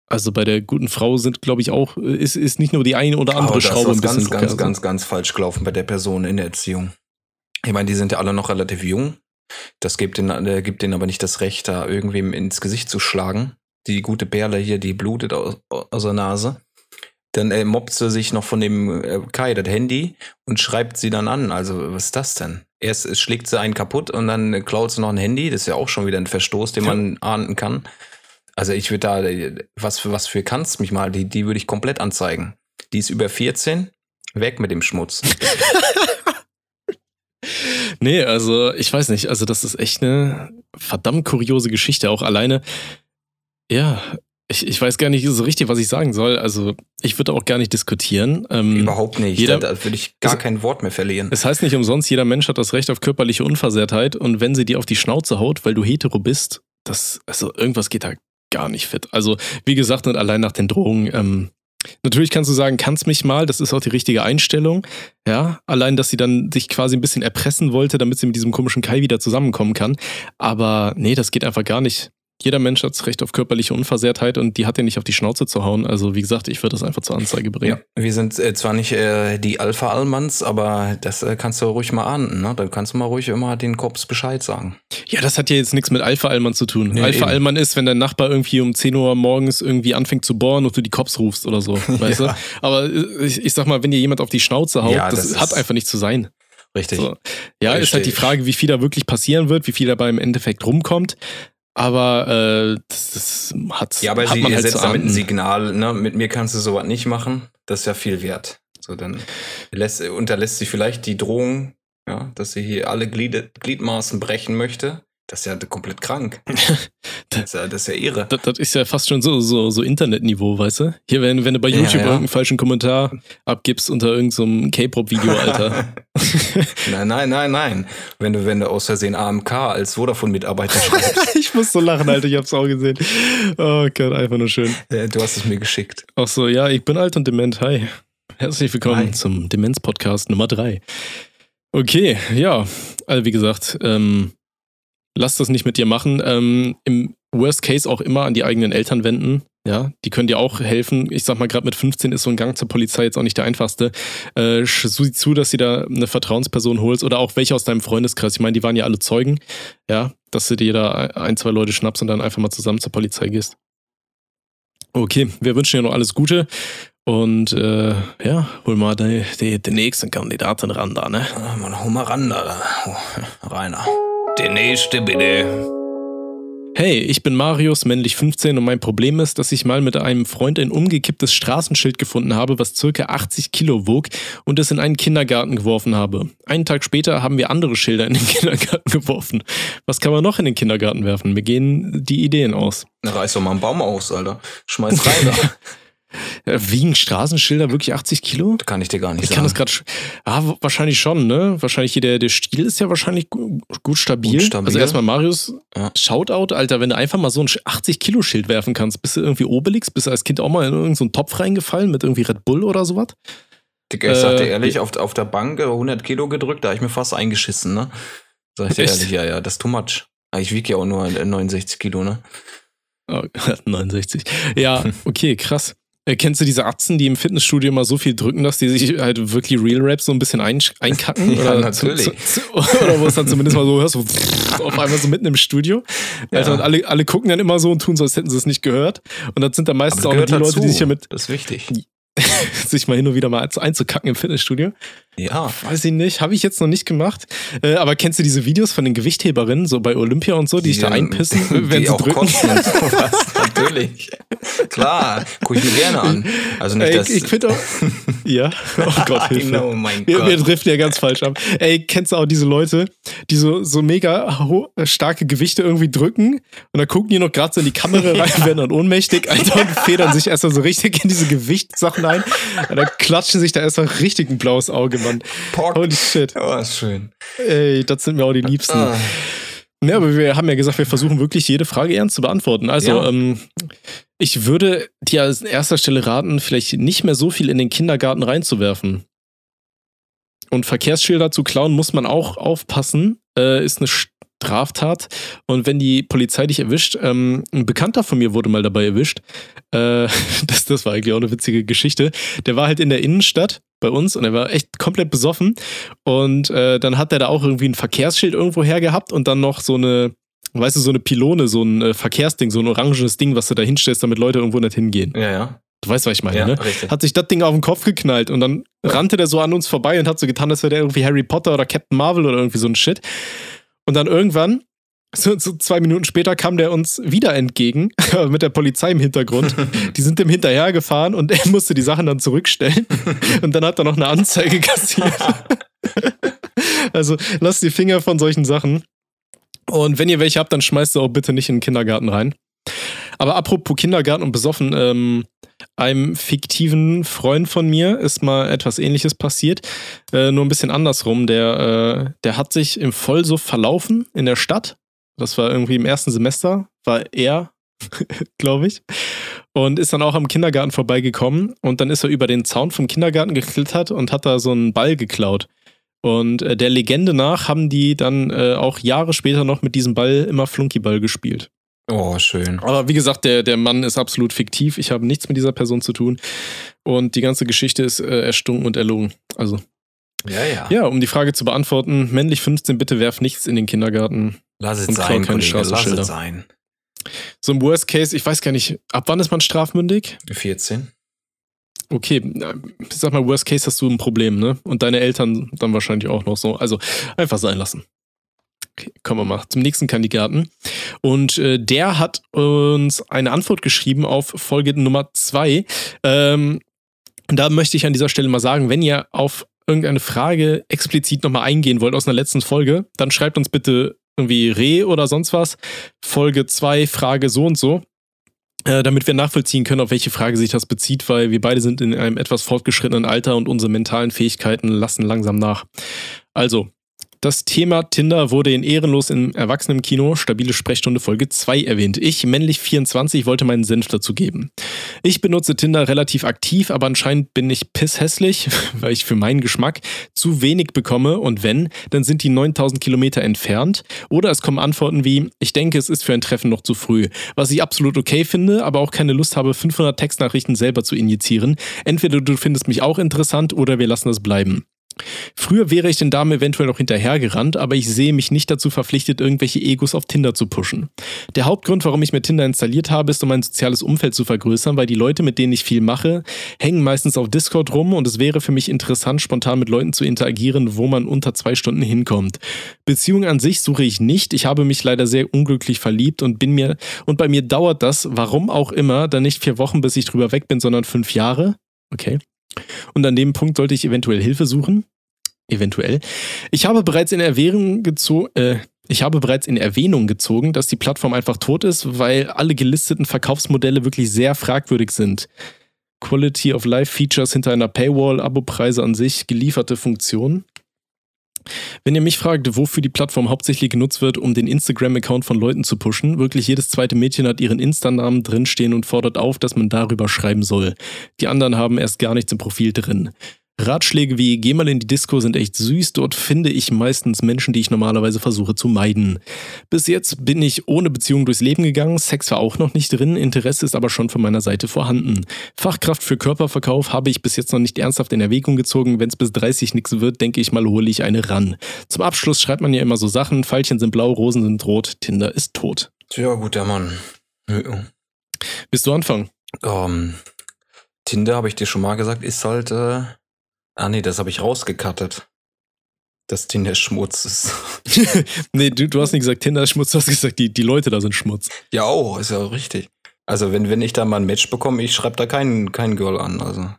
Also bei der guten Frau sind, glaube ich, auch, ist, ist nicht nur die eine oder andere oh, Schraube ein bisschen. Ganz, ganz, ganz, ganz falsch gelaufen bei der Person in der Erziehung. Ich meine, die sind ja alle noch relativ jung. Das gibt denen, äh, gibt denen aber nicht das Recht, da irgendwem ins Gesicht zu schlagen die gute Perle hier, die blutet aus, aus der Nase. Dann äh, mobbt sie sich noch von dem äh, Kai das Handy und schreibt sie dann an. Also, was ist das denn? Erst schlägt sie einen kaputt und dann klaut sie noch ein Handy. Das ist ja auch schon wieder ein Verstoß, den man ahnden kann. Also, ich würde da, was für, was für kannst mich mal, die, die würde ich komplett anzeigen. Die ist über 14, weg mit dem Schmutz. nee, also ich weiß nicht. Also das ist echt eine verdammt kuriose Geschichte. Auch alleine, ja, ich, ich weiß gar nicht so richtig, was ich sagen soll. Also ich würde auch gar nicht diskutieren. Ähm, Überhaupt nicht. jeder- da, da würde ich gar es- kein Wort mehr verlieren. Es heißt nicht umsonst, jeder Mensch hat das Recht auf körperliche Unversehrtheit und wenn sie dir auf die Schnauze haut, weil du hetero bist, das, also irgendwas geht da gar nicht fit. Also, wie gesagt, und allein nach den Drohungen, ähm, natürlich kannst du sagen, kannst mich mal, das ist auch die richtige Einstellung, ja, allein, dass sie dann dich quasi ein bisschen erpressen wollte, damit sie mit diesem komischen Kai wieder zusammenkommen kann, aber nee, das geht einfach gar nicht. Jeder Mensch hat das Recht auf körperliche Unversehrtheit und die hat dir nicht auf die Schnauze zu hauen. Also, wie gesagt, ich würde das einfach zur Anzeige bringen. Ja, wir sind äh, zwar nicht äh, die Alpha-Allmanns, aber das äh, kannst du ruhig mal ahnden. Ne? Da kannst du mal ruhig immer den Cops Bescheid sagen. Ja, das hat ja jetzt nichts mit Alpha-Allmann zu tun. Nee, Alpha-Allmann ist, wenn dein Nachbar irgendwie um 10 Uhr morgens irgendwie anfängt zu bohren und du die Cops rufst oder so, weißt Ja. du? Aber äh, ich, ich sag mal, wenn dir jemand auf die Schnauze haut, Ja, das, das hat einfach nicht zu sein. Richtig. So. Ja, ist halt die Richtig. Frage, wie viel da wirklich passieren wird, wie viel dabei im Endeffekt rumkommt. Aber äh, das, das hat, Ja, aber hat sie man halt setzt damit ein. Signal, ne? mit mir kannst du sowas nicht machen. Das ist ja viel wert. So, dann lässt, unterlässt sie vielleicht die Drohung, ja, dass sie hier alle Glied, Gliedmaßen brechen möchte. Das ist ja komplett krank. Das ist ja, das ist ja irre. Das, das ist ja fast schon so, so, so Internetniveau, weißt du? Hier, wenn, wenn du bei Ja, YouTube ja. irgendeinen falschen Kommentar abgibst unter irgendeinem K-Pop-Video, Alter. Nein, nein, nein, nein. Wenn du, wenn du aus Versehen AMK als Vodafone-Mitarbeiter schreibst, ich muss so lachen, Alter, ich hab's auch gesehen. Oh Gott, einfach nur schön. äh, du hast es mir geschickt. Ach so, ja, ich bin alt und dement. Hi. Herzlich willkommen Hi. zum Demenz-Podcast Nummer 3. Okay, ja, also wie gesagt, ähm, lass das nicht mit dir machen. Ähm, Im Worst Case auch immer an die eigenen Eltern wenden. Ja, die können dir auch helfen. Ich sag mal, gerade mit 15 ist so ein Gang zur Polizei jetzt auch nicht der einfachste. Äh, sieh zu, dass du da eine Vertrauensperson holst oder auch welche aus deinem Freundeskreis. Ich meine, die waren ja alle Zeugen. Ja, dass du dir da ein, zwei Leute schnappst und dann einfach mal zusammen zur Polizei gehst. Okay, wir wünschen dir noch alles Gute und äh, ja, hol mal die nächsten Kandidaten ran da, ne? Mann, hol mal ran, da. Oh, Rainer. Der nächste, bitte. Hey, ich bin Marius, männlich 15 und mein Problem ist, dass ich mal mit einem Freund ein umgekipptes Straßenschild gefunden habe, was circa 80 Kilo wog und es in einen Kindergarten geworfen habe. Einen Tag später haben wir andere Schilder in den Kindergarten geworfen. Was kann man noch in den Kindergarten werfen? Mir gehen die Ideen aus. Na, reiß doch mal einen Baum aus, Alter. Schmeiß rein da. Äh, Wiegen Straßenschilder wirklich 80 Kilo? Kann ich dir gar nicht Ich sagen. kann das gerade. Ah, wahrscheinlich schon, ne? Wahrscheinlich hier der, der Stiel ist ja wahrscheinlich gu- gut stabil. Gut stabil. Also erstmal Marius, Ja. Shoutout, Alter, wenn du einfach mal so ein 80-Kilo-Schild werfen kannst, bist du irgendwie Obelix, bist du als Kind auch mal in irgendeinen Topf reingefallen mit irgendwie Red Bull oder sowas? Ich sag dir Äh, ehrlich, auf, auf der Bank äh, 100 Kilo gedrückt, da hab ich mir fast eingeschissen, ne? Sag ich dir ehrlich, ja, ja, das ist too much. Aber Ich wiege ja auch nur äh, 69 Kilo, ne? Oh, 69. Ja, okay, krass. Äh, kennst du diese Atzen, die im Fitnessstudio mal so viel drücken, dass die sich halt wirklich Real Rap so ein bisschen ein, einkacken? Ja, oder natürlich. Zu, zu, oder wo es dann zumindest mal so hörst, so auf einmal so mitten im Studio. Alter, Ja. und alle, alle gucken dann immer so und tun so, als hätten sie es nicht gehört. Und das sind dann meistens auch die Leute, die sich ja mit Das ist wichtig. Sich mal hin und wieder mal einzukacken im Fitnessstudio. Ja. Weiß ich nicht, habe ich jetzt noch nicht gemacht. Äh, aber kennst du diese Videos von den Gewichtheberinnen, so bei Olympia und so, die, sich da dann- einpissen, wenn die sie auch drücken? kosten und sowas. Natürlich. Klar, guck ich mir gerne an. Also nicht Ey, das. ich finde auch. Ja, oh Gott, Hilfe. Genau, mein Wir, wir Gott. driften ja ganz falsch ab. Ey, kennst du auch diese Leute, die so, so mega äh, starke Gewichte irgendwie drücken und dann gucken die noch gerade so in die Kamera rein, werden dann ohnmächtig, Alter, und federn sich erstmal so richtig in diese Gewichtssachen ein. Und dann klatschen sich da erstmal richtig ein blaues Auge, Mann. Pock. Holy shit. Oh, ist schön. Ey, das sind mir auch die Liebsten. Ah, Ja, aber wir haben ja gesagt, wir versuchen wirklich jede Frage ernst zu beantworten. Also, Ja. ähm, ich würde dir als erster Stelle raten, vielleicht nicht mehr so viel in den Kindergarten reinzuwerfen. Und Verkehrsschilder zu klauen muss man auch aufpassen, äh, ist eine Straftat. Und wenn die Polizei dich erwischt, ähm, ein Bekannter von mir wurde mal dabei erwischt. Äh, das, das war eigentlich auch eine witzige Geschichte. Der war halt in der Innenstadt bei uns und er war echt komplett besoffen. Und äh, dann hat er da auch irgendwie ein Verkehrsschild irgendwo her gehabt und dann noch so eine, weißt du, so eine Pylone, so ein äh, Verkehrsding, so ein orangenes Ding, was du da hinstellst, damit Leute irgendwo nicht hingehen. ja, ja. Du weißt, was ich meine, Ja, ne? richtig. Hat sich das Ding auf den Kopf geknallt und dann rannte der so an uns vorbei und hat so getan, als wäre der irgendwie Harry Potter oder Captain Marvel oder irgendwie so ein Shit. Und dann irgendwann, so, so zwei Minuten später, kam der uns wieder entgegen mit der Polizei im Hintergrund. Die sind dem hinterhergefahren und er musste die Sachen dann zurückstellen. Und dann hat er noch eine Anzeige kassiert. Also lasst die Finger von solchen Sachen. Und wenn ihr welche habt, dann schmeißt sie auch bitte nicht in den Kindergarten rein. Aber apropos Kindergarten und besoffen, ähm, einem fiktiven Freund von mir ist mal etwas ähnliches passiert. Äh, nur ein bisschen andersrum. Der, äh, der hat sich im Vollsuff verlaufen in der Stadt. Das war irgendwie im ersten Semester, war er, glaube ich. Und ist dann auch am Kindergarten vorbeigekommen. Und dann ist er über den Zaun vom Kindergarten geklettert und hat da so einen Ball geklaut. Und äh, der Legende nach haben die dann äh, auch Jahre später noch mit diesem Ball immer Flunkyball gespielt. Oh, schön. Aber wie gesagt, der, der Mann ist absolut fiktiv. Ich habe nichts mit dieser Person zu tun. Und die ganze Geschichte ist äh, erstunken und erlogen. Also. Ja, ja. Ja, um die Frage zu beantworten, männlich 15, bitte werf nichts in den Kindergarten. Lass es Und sein, keine Kollege, lass es sein. So im Worst Case, ich weiß gar nicht, ab wann ist man strafmündig? 14. Okay, ich sag mal, Worst Case hast du ein Problem, ne? Und deine Eltern dann wahrscheinlich auch noch so. Also einfach sein lassen. Kommen wir mal zum nächsten Kandidaten. Und äh, der hat uns eine Antwort geschrieben auf Folge Nummer zwei. Ähm, da möchte ich an dieser Stelle mal sagen, wenn ihr auf irgendeine Frage explizit nochmal eingehen wollt aus einer letzten Folge, dann schreibt uns bitte irgendwie Re oder sonst was. Folge 2, Frage so und so. Äh, damit wir nachvollziehen können, auf welche Frage sich das bezieht, weil wir beide sind in einem etwas fortgeschrittenen Alter und unsere mentalen Fähigkeiten lassen langsam nach. Also, das Thema Tinder wurde in Ehrenlos im Erwachsenenkino, stabile Sprechstunde Folge 2 erwähnt. Ich, männlich 24, wollte meinen Senf dazu geben. Ich benutze Tinder relativ aktiv, aber anscheinend bin ich pisshässlich, weil ich für meinen Geschmack zu wenig bekomme und wenn, dann sind die 9000 Kilometer entfernt. Oder es kommen Antworten wie, ich denke, es ist für ein Treffen noch zu früh. Was ich absolut okay finde, aber auch keine Lust habe, 500 Textnachrichten selber zu injizieren. Entweder du findest mich auch interessant oder wir lassen es bleiben. Früher wäre ich den Damen eventuell noch hinterhergerannt, aber ich sehe mich nicht dazu verpflichtet, irgendwelche Egos auf Tinder zu pushen. Der Hauptgrund, warum ich mir Tinder installiert habe, ist, um mein soziales Umfeld zu vergrößern, weil die Leute, mit denen ich viel mache, hängen meistens auf Discord rum und es wäre für mich interessant, spontan mit Leuten zu interagieren, wo man unter zwei Stunden hinkommt. Beziehung an sich suche ich nicht. Ich habe mich leider sehr unglücklich verliebt und bin mir, und bei mir dauert das, warum auch immer, dann nicht vier Wochen, bis ich drüber weg bin, sondern fünf Jahre. Okay. Und an dem Punkt sollte ich eventuell Hilfe suchen. Eventuell. Ich habe bereits in Erwähnung gezogen, äh, ich habe bereits in Erwähnung gezogen, dass die Plattform einfach tot ist, weil alle gelisteten Verkaufsmodelle wirklich sehr fragwürdig sind. Quality of Life Features hinter einer Paywall, Abopreise an sich, gelieferte Funktionen. Wenn ihr mich fragt, wofür die Plattform hauptsächlich genutzt wird, um den Instagram-Account von Leuten zu pushen, wirklich jedes zweite Mädchen hat ihren Insta-Namen drinstehen und fordert auf, dass man darüber schreiben soll. Die anderen haben erst gar nichts im Profil drin. Ratschläge wie geh mal in die Disco sind echt süß. Dort finde ich meistens Menschen, die ich normalerweise versuche zu meiden. Bis jetzt bin ich ohne Beziehung durchs Leben gegangen. Sex war auch noch nicht drin. Interesse ist aber schon von meiner Seite vorhanden. Fachkraft für Körperverkauf habe ich bis jetzt noch nicht ernsthaft in Erwägung gezogen. Wenn es bis 30 nichts wird, denke ich mal, hole ich eine ran. Zum Abschluss schreibt man ja immer so Sachen. Pfeilchen sind blau, Rosen sind rot. Tinder ist tot. Ja, guter Mann. Ja. Willst du anfangen? Ähm, Tinder, habe ich dir schon mal gesagt, ist halt. Äh ah, nee, das habe ich rausgekattet. Das Tinder Schmutz ist. nee, du, du hast nicht gesagt Tinder ist Schmutz, du hast gesagt, die, die Leute da sind Schmutz. ja, auch, ist ja richtig. Also, wenn, wenn ich da mal ein Match bekomme, ich schreibe da kein, kein Girl an. Also,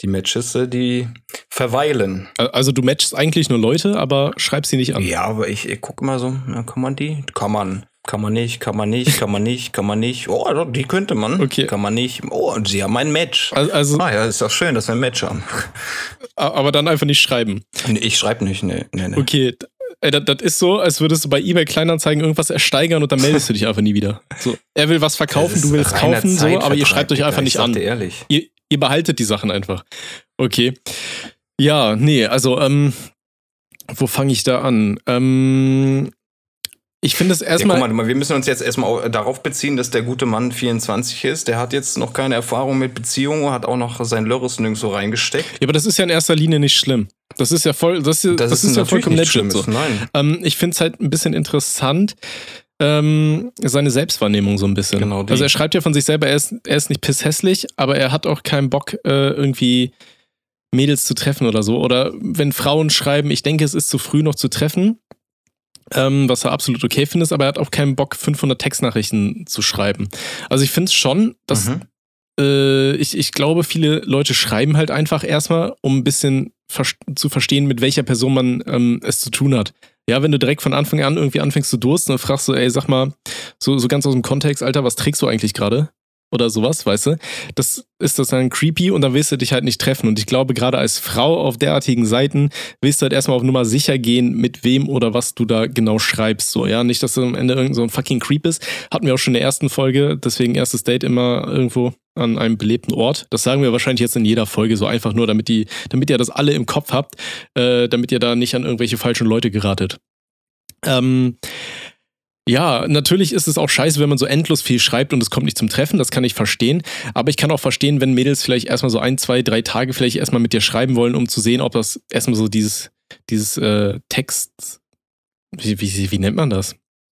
die Matches, äh, die verweilen. Also du matchst eigentlich nur Leute, aber schreib sie nicht an. Ja, aber ich, ich gucke mal so, ja, kann man die? Kann man. Kann man nicht, kann man nicht, kann man nicht, kann man nicht. Oh, die könnte man. Okay. Kann man nicht. Oh, und sie haben ein Match. Also, also Ah ja, ist doch schön, dass wir ein Match haben. aber dann einfach nicht schreiben. Ich schreibe nicht, nee, nee, nee. Okay, ey, das, das ist so, als würdest du bei eBay Kleinanzeigen irgendwas ersteigern und dann meldest du dich einfach nie wieder. So, er will was verkaufen, du willst kaufen, so, aber ihr schreibt euch einfach ich nicht an. ehrlich. Ihr, ihr behaltet die Sachen einfach. Okay. Ja, nee, also, ähm, wo fange ich da an? Ähm, ich finde es Ja, erstmal. guck mal, wir müssen uns jetzt erstmal darauf beziehen, dass der gute Mann 24 ist. Der hat jetzt noch keine Erfahrung mit Beziehungen, hat auch noch sein Lörres nirgendwo reingesteckt. ja, aber das ist ja in erster Linie nicht schlimm. Das ist ja voll, das, ist- das, ist, ja natürlich vollkommen legit so. Nein. Ähm, ich finde es halt ein bisschen interessant, ähm, seine Selbstwahrnehmung so ein bisschen. Genau, die- also er schreibt ja von sich selber, er ist, er ist nicht pisshässlich, aber er hat auch keinen Bock, äh, irgendwie Mädels zu treffen oder so. Oder wenn Frauen schreiben, ich denke, es ist zu früh noch zu treffen, ähm, was er absolut okay findet, aber er hat auch keinen Bock, 500 Textnachrichten zu schreiben. Also ich finde es schon, dass Mhm. äh, ich, ich glaube, viele Leute schreiben halt einfach erstmal, um ein bisschen vers zu verstehen, mit welcher Person man ähm, es zu tun hat. Ja, wenn du direkt von Anfang an irgendwie anfängst zu dursten und fragst so, ey, sag mal, so, so ganz aus dem Kontext, Alter, was trägst du eigentlich gerade? Oder sowas, weißt du? Das ist das dann creepy und dann willst du dich halt nicht treffen. Und ich glaube, gerade als Frau auf derartigen Seiten willst du halt erstmal auf Nummer sicher gehen, mit wem oder was du da genau schreibst. So, ja, nicht, dass du am Ende irgend so ein fucking Creep ist. Hatten wir auch schon in der ersten Folge, deswegen erstes Date immer irgendwo an einem belebten Ort. Das sagen wir wahrscheinlich jetzt in jeder Folge so einfach nur, damit die, damit ihr das alle im Kopf habt, äh, damit ihr da nicht an irgendwelche falschen Leute geratet. Ähm, ja, natürlich ist es auch scheiße, wenn man so endlos viel schreibt und es kommt nicht zum Treffen, das kann ich verstehen. Aber ich kann auch verstehen, wenn Mädels vielleicht erstmal so ein, zwei, drei Tage vielleicht erstmal mit dir schreiben wollen, um zu sehen, ob das erstmal so dieses, dieses äh, Text, wie, wie, wie nennt man das?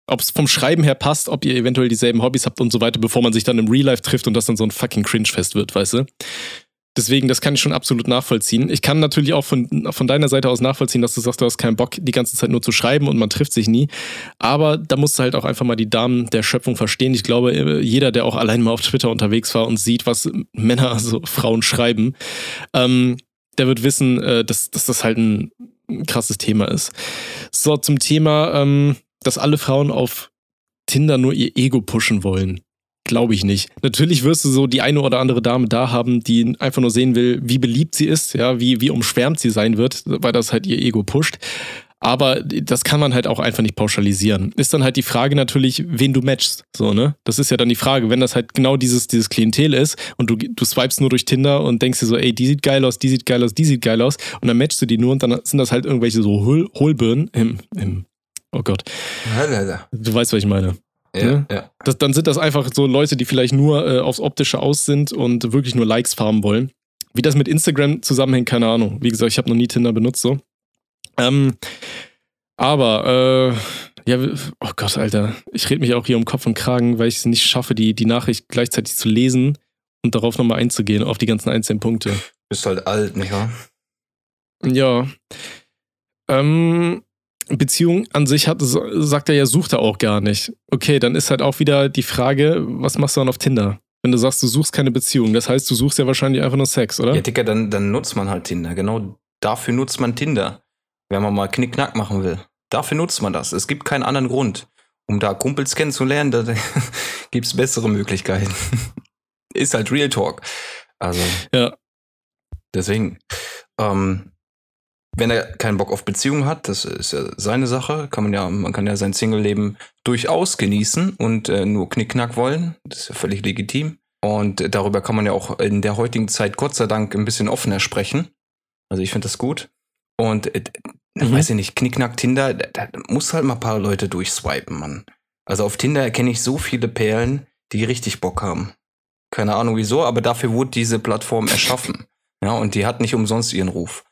Ob es vom Schreiben her passt, ob ihr eventuell dieselben Hobbys habt und so weiter, bevor man sich dann im Real Life trifft und das dann so ein fucking Cringe-Fest wird, weißt du? Deswegen, das kann ich schon absolut nachvollziehen. Ich kann natürlich auch von, von deiner Seite aus nachvollziehen, dass du sagst, du hast keinen Bock, die ganze Zeit nur zu schreiben und man trifft sich nie. Aber da musst du halt auch einfach mal die Damen der Schöpfung verstehen. Ich glaube, jeder, der auch allein mal auf Twitter unterwegs war und sieht, was Männer, also Frauen schreiben, ähm, der wird wissen, äh, dass, dass das halt ein krasses Thema ist. So, zum Thema, ähm, dass alle Frauen auf Tinder nur ihr Ego pushen wollen. Glaube ich nicht. Natürlich wirst du so die eine oder andere Dame da haben, die einfach nur sehen will, wie beliebt sie ist, ja, wie, wie umschwärmt sie sein wird, weil das halt ihr Ego pusht. Aber das kann man halt auch einfach nicht pauschalisieren. Ist dann halt die Frage natürlich, wen du matchst. So, ne? Das ist ja dann die Frage, wenn das halt genau dieses, dieses Klientel ist und du, du swipest nur durch Tinder und denkst dir so, ey, die sieht geil aus, die sieht geil aus, die sieht geil aus und dann matchst du die nur und dann sind das halt irgendwelche so Hohl Hohlbirnen im, im, oh Gott. Du weißt, was ich meine. Ja, Ne? ja. Das, dann sind das einfach so Leute, die vielleicht nur äh, aufs Optische aus sind und wirklich nur Likes farmen wollen. Wie das mit Instagram zusammenhängt, keine Ahnung. Wie gesagt, ich habe noch nie Tinder benutzt so. Ähm, aber, äh, ja, oh Gott, Alter. Ich rede mich auch hier um Kopf und Kragen, weil ich es nicht schaffe, die, die Nachricht gleichzeitig zu lesen und darauf nochmal einzugehen, auf die ganzen einzelnen Punkte. Bist halt alt, nicht wahr? Ja. Ähm, Beziehung an sich hat, sagt er ja, sucht er auch gar nicht. Okay, dann ist halt auch wieder die Frage, was machst du dann auf Tinder? Wenn du sagst, du suchst keine Beziehung, das heißt, du suchst ja wahrscheinlich einfach nur Sex, oder? Ja, Dicker, dann, dann nutzt man halt Tinder. Genau dafür nutzt man Tinder. Wenn man mal Knickknack machen will. Dafür nutzt man das. Es gibt keinen anderen Grund. Um da Kumpels kennenzulernen, da gibt es bessere Möglichkeiten. Ist halt Real Talk. Also, Ja. deswegen. Ähm, wenn er keinen Bock auf Beziehung hat, das ist ja seine Sache, kann man ja, man kann ja sein Single-Leben durchaus genießen und äh, nur Knickknack wollen. Das ist ja völlig legitim. Und äh, darüber kann man ja auch in der heutigen Zeit Gott sei Dank ein bisschen offener sprechen. Also ich finde das gut. Und äh, Mhm. weiß ich nicht, Knickknack Tinder, da, da muss halt mal ein paar Leute durchswipen, Mann. Also auf Tinder erkenne ich so viele Perlen, die richtig Bock haben. Keine Ahnung wieso, aber dafür wurde diese Plattform erschaffen. Ja, und die hat nicht umsonst ihren Ruf.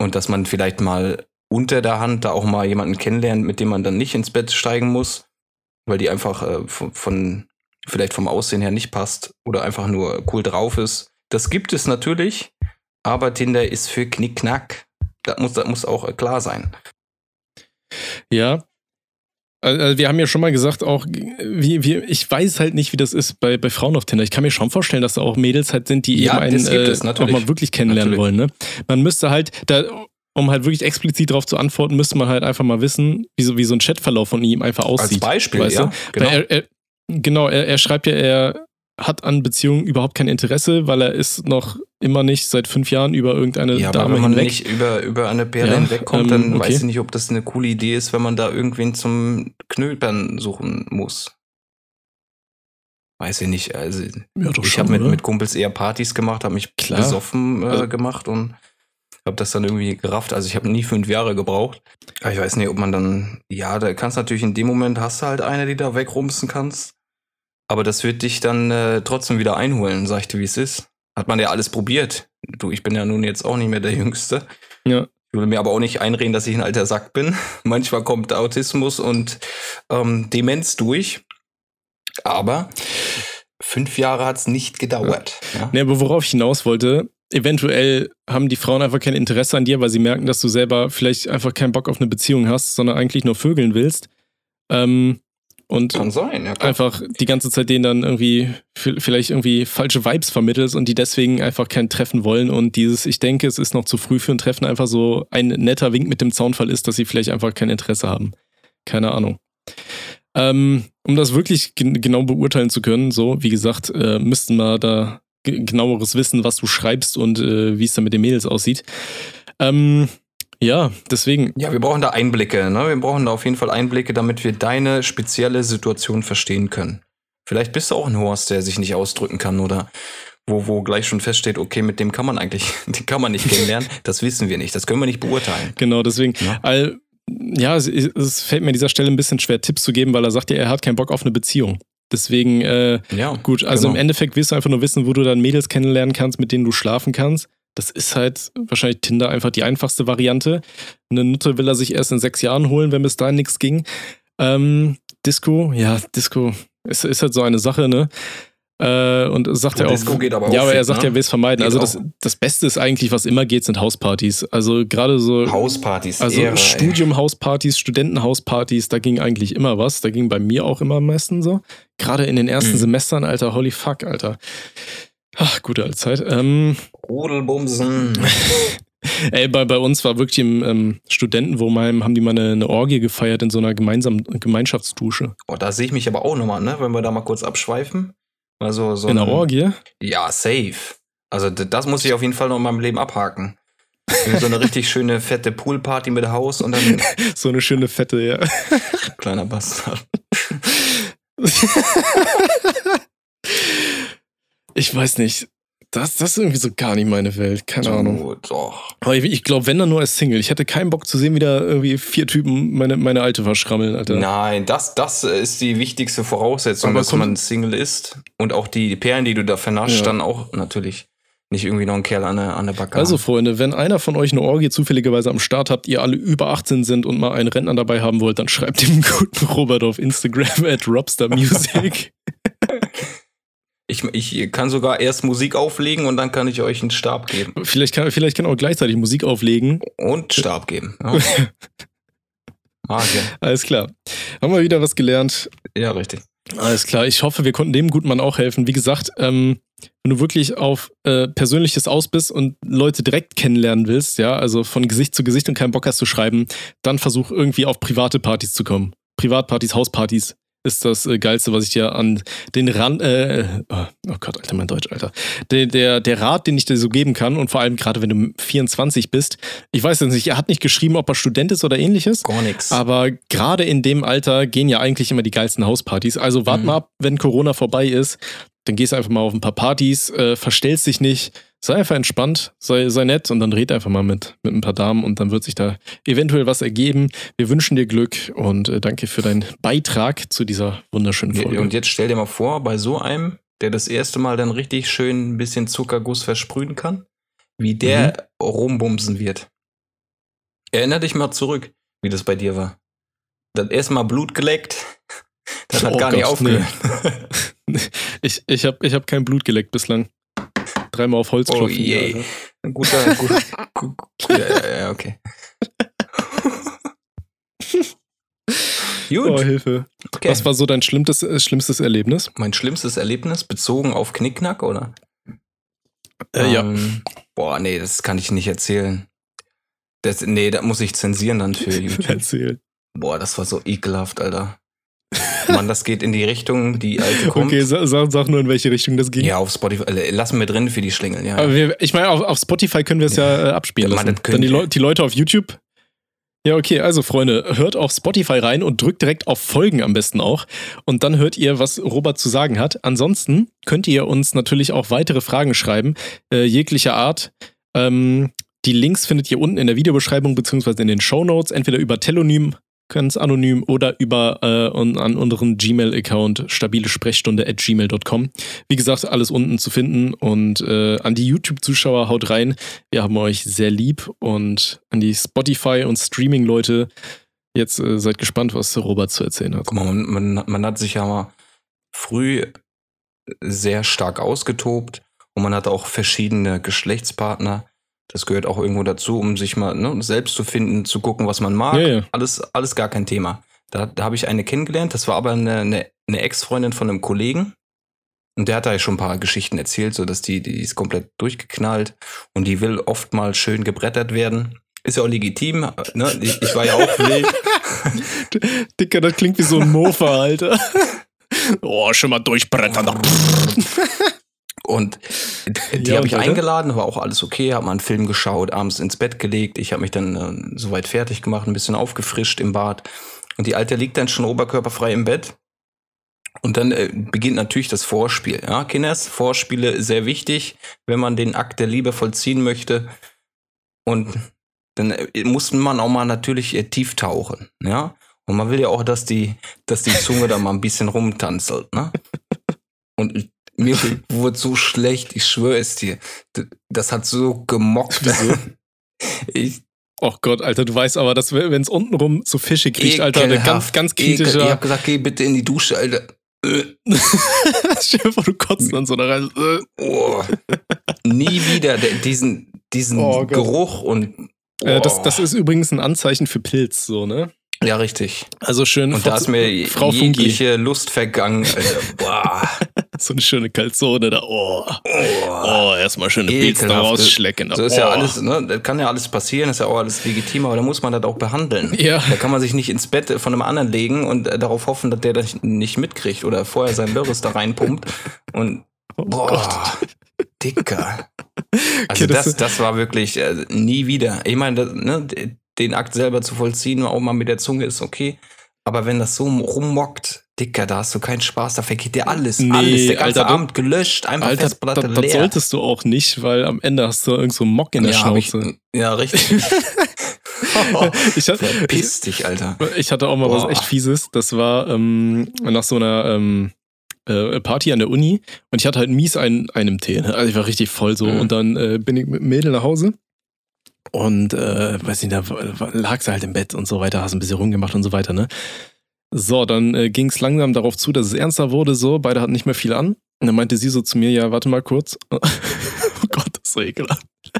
Und dass man vielleicht mal unter der Hand da auch mal jemanden kennenlernt, mit dem man dann nicht ins Bett steigen muss, weil die einfach äh, von, von vielleicht vom Aussehen her nicht passt oder einfach nur cool drauf ist. Das gibt es natürlich, aber Tinder ist für Knickknack. Das muss, das muss auch äh, klar sein. Ja. Also wir haben ja schon mal gesagt, auch wie, wie, ich weiß halt nicht, wie das ist bei, bei Frauen auf Tinder. Ich kann mir schon vorstellen, dass da auch Mädels halt sind, die Ja, eben einen äh, es, auch mal wirklich kennenlernen Natürlich. wollen. Ne? Man müsste halt, da, um halt wirklich explizit darauf zu antworten, müsste man halt einfach mal wissen, wie so, wie so ein Chatverlauf von ihm einfach aussieht. Als Beispiel, weißt ja. du? Genau. Er, er, genau, er, er schreibt ja, er hat an Beziehungen überhaupt kein Interesse, weil er ist noch immer nicht seit fünf Jahren über irgendeine ja, aber Dame wenn man hinweg. nicht über, über eine Perle Ja, hinwegkommt, ähm, dann okay. weiß ich nicht, ob das eine coole Idee ist, wenn man da irgendwen zum Knöpern suchen muss. Weiß ich nicht. Also, ja, ich habe mit, mit Kumpels eher Partys gemacht, habe mich Klar. besoffen äh, Also- gemacht und habe das dann irgendwie gerafft. Also ich habe nie fünf Jahre gebraucht. Aber ich weiß nicht, ob man dann, ja, da kannst natürlich in dem Moment hast du halt eine, die da wegrumsen kannst. Aber das wird dich dann äh, trotzdem wieder einholen, sag ich dir, wie es ist. Hat man ja alles probiert. Du, ich bin ja nun jetzt auch nicht mehr der Jüngste. Ja. Ich will mir aber auch nicht einreden, dass ich ein alter Sack bin. Manchmal kommt Autismus und ähm, Demenz durch. Aber fünf Jahre hat's nicht gedauert. Ja. Ne, aber worauf ich hinaus wollte, eventuell haben die Frauen einfach kein Interesse an dir, weil sie merken, dass du selber vielleicht einfach keinen Bock auf eine Beziehung hast, sondern eigentlich nur vögeln willst. Ähm, und Kann sein, ja. Einfach die ganze Zeit denen dann irgendwie vielleicht irgendwie falsche Vibes vermittelst und die deswegen einfach kein Treffen wollen und dieses, ich denke, es ist noch zu früh für ein Treffen, einfach so ein netter Wink mit dem Zaunfall ist, dass sie vielleicht einfach kein Interesse haben. Keine Ahnung. Ähm, um das wirklich gen genau beurteilen zu können, so, wie gesagt, äh, müssten wir da ge- genaueres wissen, was du schreibst und äh, wie es da mit den Mädels aussieht. Ähm, ja, deswegen, Ja, wir brauchen da Einblicke, ne? Wir brauchen da auf jeden Fall Einblicke, damit wir deine spezielle Situation verstehen können. Vielleicht bist du auch ein Horst, der sich nicht ausdrücken kann oder wo, wo gleich schon feststeht, okay, mit dem kann man eigentlich, den kann man nicht kennenlernen. Das wissen wir nicht, das können wir nicht beurteilen. Genau, deswegen. Ja. All, ja, es, es fällt mir an dieser Stelle ein bisschen schwer, Tipps zu geben, weil er sagt ja, er hat keinen Bock auf eine Beziehung. Deswegen, äh, Ja, gut, also genau. im Endeffekt willst du einfach nur wissen, wo du dann Mädels kennenlernen kannst, mit denen du schlafen kannst. Das ist halt wahrscheinlich Tinder einfach die einfachste Variante. Eine Nutte will er sich erst in sechs Jahren holen, wenn bis dahin nichts ging. Ähm, Disco, ja, Disco ist, ist halt so eine Sache, ne? Äh, und sagt er auch. Disco geht aber ja, auch aber er sagt, ne? er will es vermeiden. Geht also das, das Beste ist eigentlich, was immer geht, sind Hauspartys. Also gerade so. Hauspartys, Also Ehre, ey. Studiumhauspartys, Studentenhauspartys, da ging eigentlich immer was. Da ging bei mir auch immer am meisten so. Gerade in den ersten Mhm. Semestern, Alter, holy fuck, Alter. Ach, gute alte Zeit. Ähm, Rudelbumsen. ey, bei, bei uns war wirklich im ähm, Studentenwohnheim, haben die mal eine, eine Orgie gefeiert in so einer gemeinsamen Gemeinschaftsdusche. Oh, da sehe ich mich aber auch nochmal, ne? Wenn wir da mal kurz abschweifen. Also so in einer ein- Orgie? Ja, safe. Also das muss ich auf jeden Fall noch in meinem Leben abhaken. So eine richtig schöne fette Poolparty mit Haus und dann So eine schöne Fette, ja. kleiner Bastard. ich weiß nicht. Das, das ist irgendwie so gar nicht meine Welt. Keine Ahnung. Oh, doch. Aber ich, ich glaube, wenn dann nur als Single. Ich hätte keinen Bock zu sehen, wie da irgendwie vier Typen meine, meine alte verschrammeln, Alter. Nein, das, das ist die wichtigste Voraussetzung, Aber dass man Single ist. Und auch die Perlen, die du da vernascht, Ja. dann auch natürlich nicht irgendwie noch ein Kerl an der, an der Backe. Also. Freunde, wenn einer von euch eine Orgie zufälligerweise am Start habt, ihr alle über 18 sind und mal einen Rentner dabei haben wollt, dann schreibt dem guten Robert auf Instagram at robstermusic. ich, ich kann sogar erst Musik auflegen und dann kann ich euch einen Stab geben. vielleicht, kann, vielleicht kann auch gleichzeitig Musik auflegen. Und Stab geben. Ja. Alles klar. Haben wir wieder was gelernt. Ja, richtig. Alles klar. Ich hoffe, wir konnten dem guten Mann auch helfen. Wie gesagt, ähm, wenn du wirklich auf äh, Persönliches aus bist und Leute direkt kennenlernen willst, ja, also von Gesicht zu Gesicht und keinen Bock hast zu schreiben, dann versuch irgendwie auf private Partys zu kommen. Privatpartys, Hauspartys ist das äh, Geilste, was ich dir an den Rand, äh, oh oh Gott, Alter, mein Deutsch, Alter. Der, der, der Rat, den ich dir so geben kann und vor allem gerade wenn du 24 bist, ich weiß jetzt nicht, er hat nicht geschrieben, ob er Student ist oder ähnliches, Gar nichts. aber gerade in dem Alter gehen ja eigentlich immer die geilsten Hauspartys. Also wart Mhm. mal ab, wenn Corona vorbei ist, dann gehst du einfach mal auf ein paar Partys, äh, verstellst dich nicht, sei einfach entspannt, sei, sei nett und dann red einfach mal mit, mit ein paar Damen und dann wird sich da eventuell was ergeben. Wir wünschen dir Glück und äh, danke für deinen Beitrag zu dieser wunderschönen Folge. Und jetzt stell dir mal vor, bei so einem, der das erste Mal dann richtig schön ein bisschen Zuckerguss versprühen kann, wie der Mhm. rumbumsen wird. Erinner dich mal zurück, wie das bei dir war. Das erste Mal Blut geleckt, das hat Oh gar nicht Gott, aufgehört. ich ich habe ich hab kein Blut geleckt bislang. Dreimal auf Holz Oh klopfen. je. Alter. Ein guter, gut, gut, gut, ja, ja, ja, okay. Oh, Gut, Hilfe. okay. Was war so dein schlimmstes, äh, schlimmstes Erlebnis? mein schlimmstes Erlebnis bezogen auf Knickknack, oder? Äh, ja. Ähm, boah, nee, das kann ich nicht erzählen. Das, nee, da muss ich zensieren dann für YouTube. Erzähl. Boah, das war so ekelhaft, Alter. Mann, das geht in die Richtung, die alte kommt. Okay, sag, sag, nur, in welche Richtung das ging. Ja, auf Spotify. äh, Lassen wir drin für die Schlingel, ja. Aber wir, ich meine, auf, auf Spotify können wir es ja, äh, abspielen Ja, Mann, lassen. können Dann die. Leu die Leute auf YouTube. Ja, okay, also Freunde, hört auf Spotify rein und drückt direkt auf Folgen am besten auch. Und dann hört ihr, was Robert zu sagen hat. Ansonsten könnt ihr uns natürlich auch weitere Fragen schreiben, äh, jeglicher Art. Ähm, die Links findet ihr unten in der Videobeschreibung beziehungsweise in den Show Notes, entweder über Telonym, ganz anonym, oder über äh, an unseren Gmail-Account stabile Sprechstunde at gmail.com. Wie gesagt, alles unten zu finden. Und äh, an die YouTube-Zuschauer haut rein. Wir haben euch sehr lieb. Und an die Spotify- und Streaming-Leute, jetzt äh, seid gespannt, was Robert zu erzählen hat. Guck mal, man, man, man hat sich ja mal früh sehr stark ausgetobt und man hatte auch verschiedene Geschlechtspartner. Das gehört auch irgendwo dazu, um sich mal ne, selbst zu finden, zu gucken, was man mag. Ja, ja. Alles, alles gar kein Thema. Da, da habe ich eine kennengelernt. Das war aber eine, eine, eine Ex-Freundin von einem Kollegen. Und der hat da ja schon ein paar Geschichten erzählt, so dass die, die ist komplett durchgeknallt und die will oft mal schön gebrettert werden. Ist ja auch legitim, ne? Ich, ich war ja auch wild. Dicker, das klingt wie so ein Mofa, Alter. Oh, schon mal durchbrettern. Und die Ja, habe ich weiter? eingeladen, war auch alles okay, habe mal einen Film geschaut, abends ins Bett gelegt. Ich habe mich dann äh, soweit fertig gemacht, ein bisschen aufgefrischt im Bad. Und die Alte liegt dann schon oberkörperfrei im Bett. Und dann äh, beginnt natürlich das Vorspiel. Ja, Kinders, Vorspiele sehr wichtig, wenn man den Akt der Liebe vollziehen möchte. Und dann äh, muss man auch mal natürlich äh, tief tauchen. Ja, und man will ja auch, dass die, dass die Zunge da mal ein bisschen rumtanzelt. Ne? Und mir wurde so schlecht, ich schwöre es dir. Das hat so gemockt. Wieso? Ich, Oh Gott, Alter, du weißt aber, dass wenn es untenrum so fischig riecht, Alter, eine ganz, ganz ekel- Ich hab gesagt, geh bitte in die Dusche, Alter. Äh, Stell dir vor, du kotzt dann so da rein. Äh. Oh. Nie wieder der, diesen, diesen Oh. Geruch und. Äh, das, Oh. das ist übrigens ein Anzeichen für Pilz, so, ne? Ja, richtig. Also schön. Und da ist mir Frau Fungi. jegliche Lust vergangen. Alter. Boah. So eine schöne Calzone da. Oh, Oh. oh erstmal schöne Pilz da rausschlecken. So ist ja Oh. alles, ne? Das kann ja alles passieren, ist ja auch alles legitim, aber da muss man das auch behandeln. Ja. Da kann man sich nicht ins Bett von einem anderen legen und äh, darauf hoffen, dass der das nicht mitkriegt oder vorher sein Lörres da reinpumpt. Und Oh boah, Gott. Dicker. Also Okay, das- das, das war wirklich äh, nie wieder. Ich meine, das, ne, den Akt selber zu vollziehen, auch mal mit der Zunge ist okay. Aber wenn das so rummockt, Dicker, da hast du keinen Spaß, da vergeht dir alles. Nee, alles. Der ganze Alter, Abend gelöscht, einfach Alter, das, Festplatte das leer. solltest du auch nicht, weil am Ende hast du irgend so einen Mock in der ja, hab ich, Schnauze. ja, richtig. Ich, hab- Verpiss dich, Alter. Ich hatte auch mal was Boah. echt Fieses. Das war ähm, nach so einer ähm, äh, Party an der Uni und ich hatte halt mies einen, einen Tee. Ne? Also ich war richtig voll so. Mhm. Und dann äh, bin ich mit dem Mädel nach Hause und äh, weiß nicht, da lag sie halt im Bett und so weiter, hast ein bisschen rumgemacht und so weiter, ne? So, dann äh, ging es langsam darauf zu, dass es ernster wurde, so, beide hatten nicht mehr viel an. Und dann meinte sie so zu mir, ja, warte mal kurz. oh Gott, das ist so ekelhaft.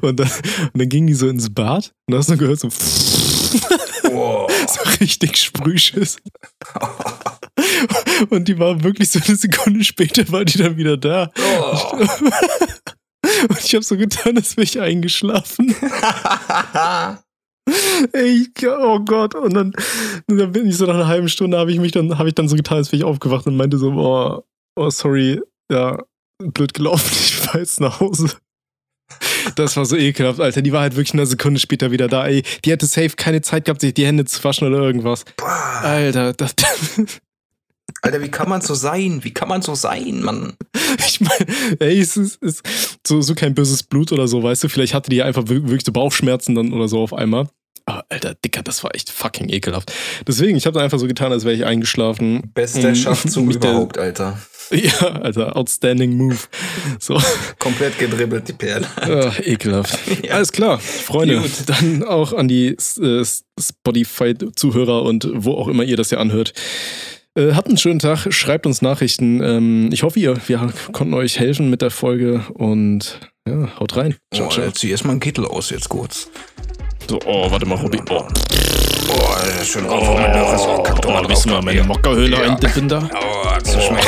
Und dann, und dann ging die so ins Bad und da hast du gehört so, so richtig Sprühschiss. Und die war wirklich so eine Sekunde später, war die dann wieder da. Oh. Und ich habe so getan, als wäre ich eingeschlafen. Ey, ich, oh Gott. Und dann, dann bin ich so nach einer halben Stunde, habe ich mich dann, habe ich dann so getan, als wäre ich aufgewacht und meinte so, oh, oh, sorry, ja, blöd gelaufen, ich fahr jetzt nach Hause. Das war so ekelhaft, Alter. Die war halt wirklich eine Sekunde später wieder da, ey. Die hätte safe keine Zeit gehabt, sich die Hände zu waschen oder irgendwas. Alter, das, Alter, wie kann man so sein? Wie kann man so sein, Mann? ich meine, ey, es ist, ist so, so kein böses Blut oder so, weißt du? Vielleicht hatte die einfach wir- wirklich so Bauchschmerzen dann oder so auf einmal. Aber Alter, Dicker, das war echt fucking ekelhaft. Deswegen, ich habe einfach so getan, als wäre ich eingeschlafen. Bester Mm, Schachzug der- überhaupt, Alter. Ja, Alter, outstanding move. So, Komplett gedribbelt, die Perle. äh, ekelhaft. Ja. Alles klar, Freunde. Gut. Dann auch an die äh, Spotify-Zuhörer und wo auch immer ihr das ja anhört. Äh, habt einen schönen Tag, schreibt uns Nachrichten. Ähm, ich hoffe, ihr, wir konnten euch helfen mit der Folge und ja, haut rein. Ciao, Oh, ciao. jetzt zieh erstmal einen Kittel aus jetzt kurz. So, oh, warte mal, Robby. Oh, Oh, schön rauf auf mein Lörres. Oh, kack doch mal oh, du drauf. mal meine. Mockerhöhle Ja. eindippen da? Oh, hast du schon mal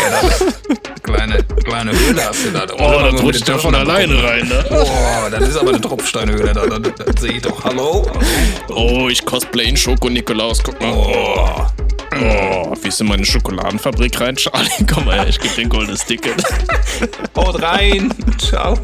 kleine, kleine Höhle hast du da. Oh, das rutscht ja von alleine rein, ne? Oh, das ist aber eine Tropfsteinhöhle da. Das, das sehe ich doch. Hallo? Oh, ich cosplay in Schoko-Nikolaus, guck mal. Oh. Oh, wie ist in meine Schokoladenfabrik rein, Charlie? Komm mal her, ich geb dir ein goldenes Ticket. Haut rein. Ciao.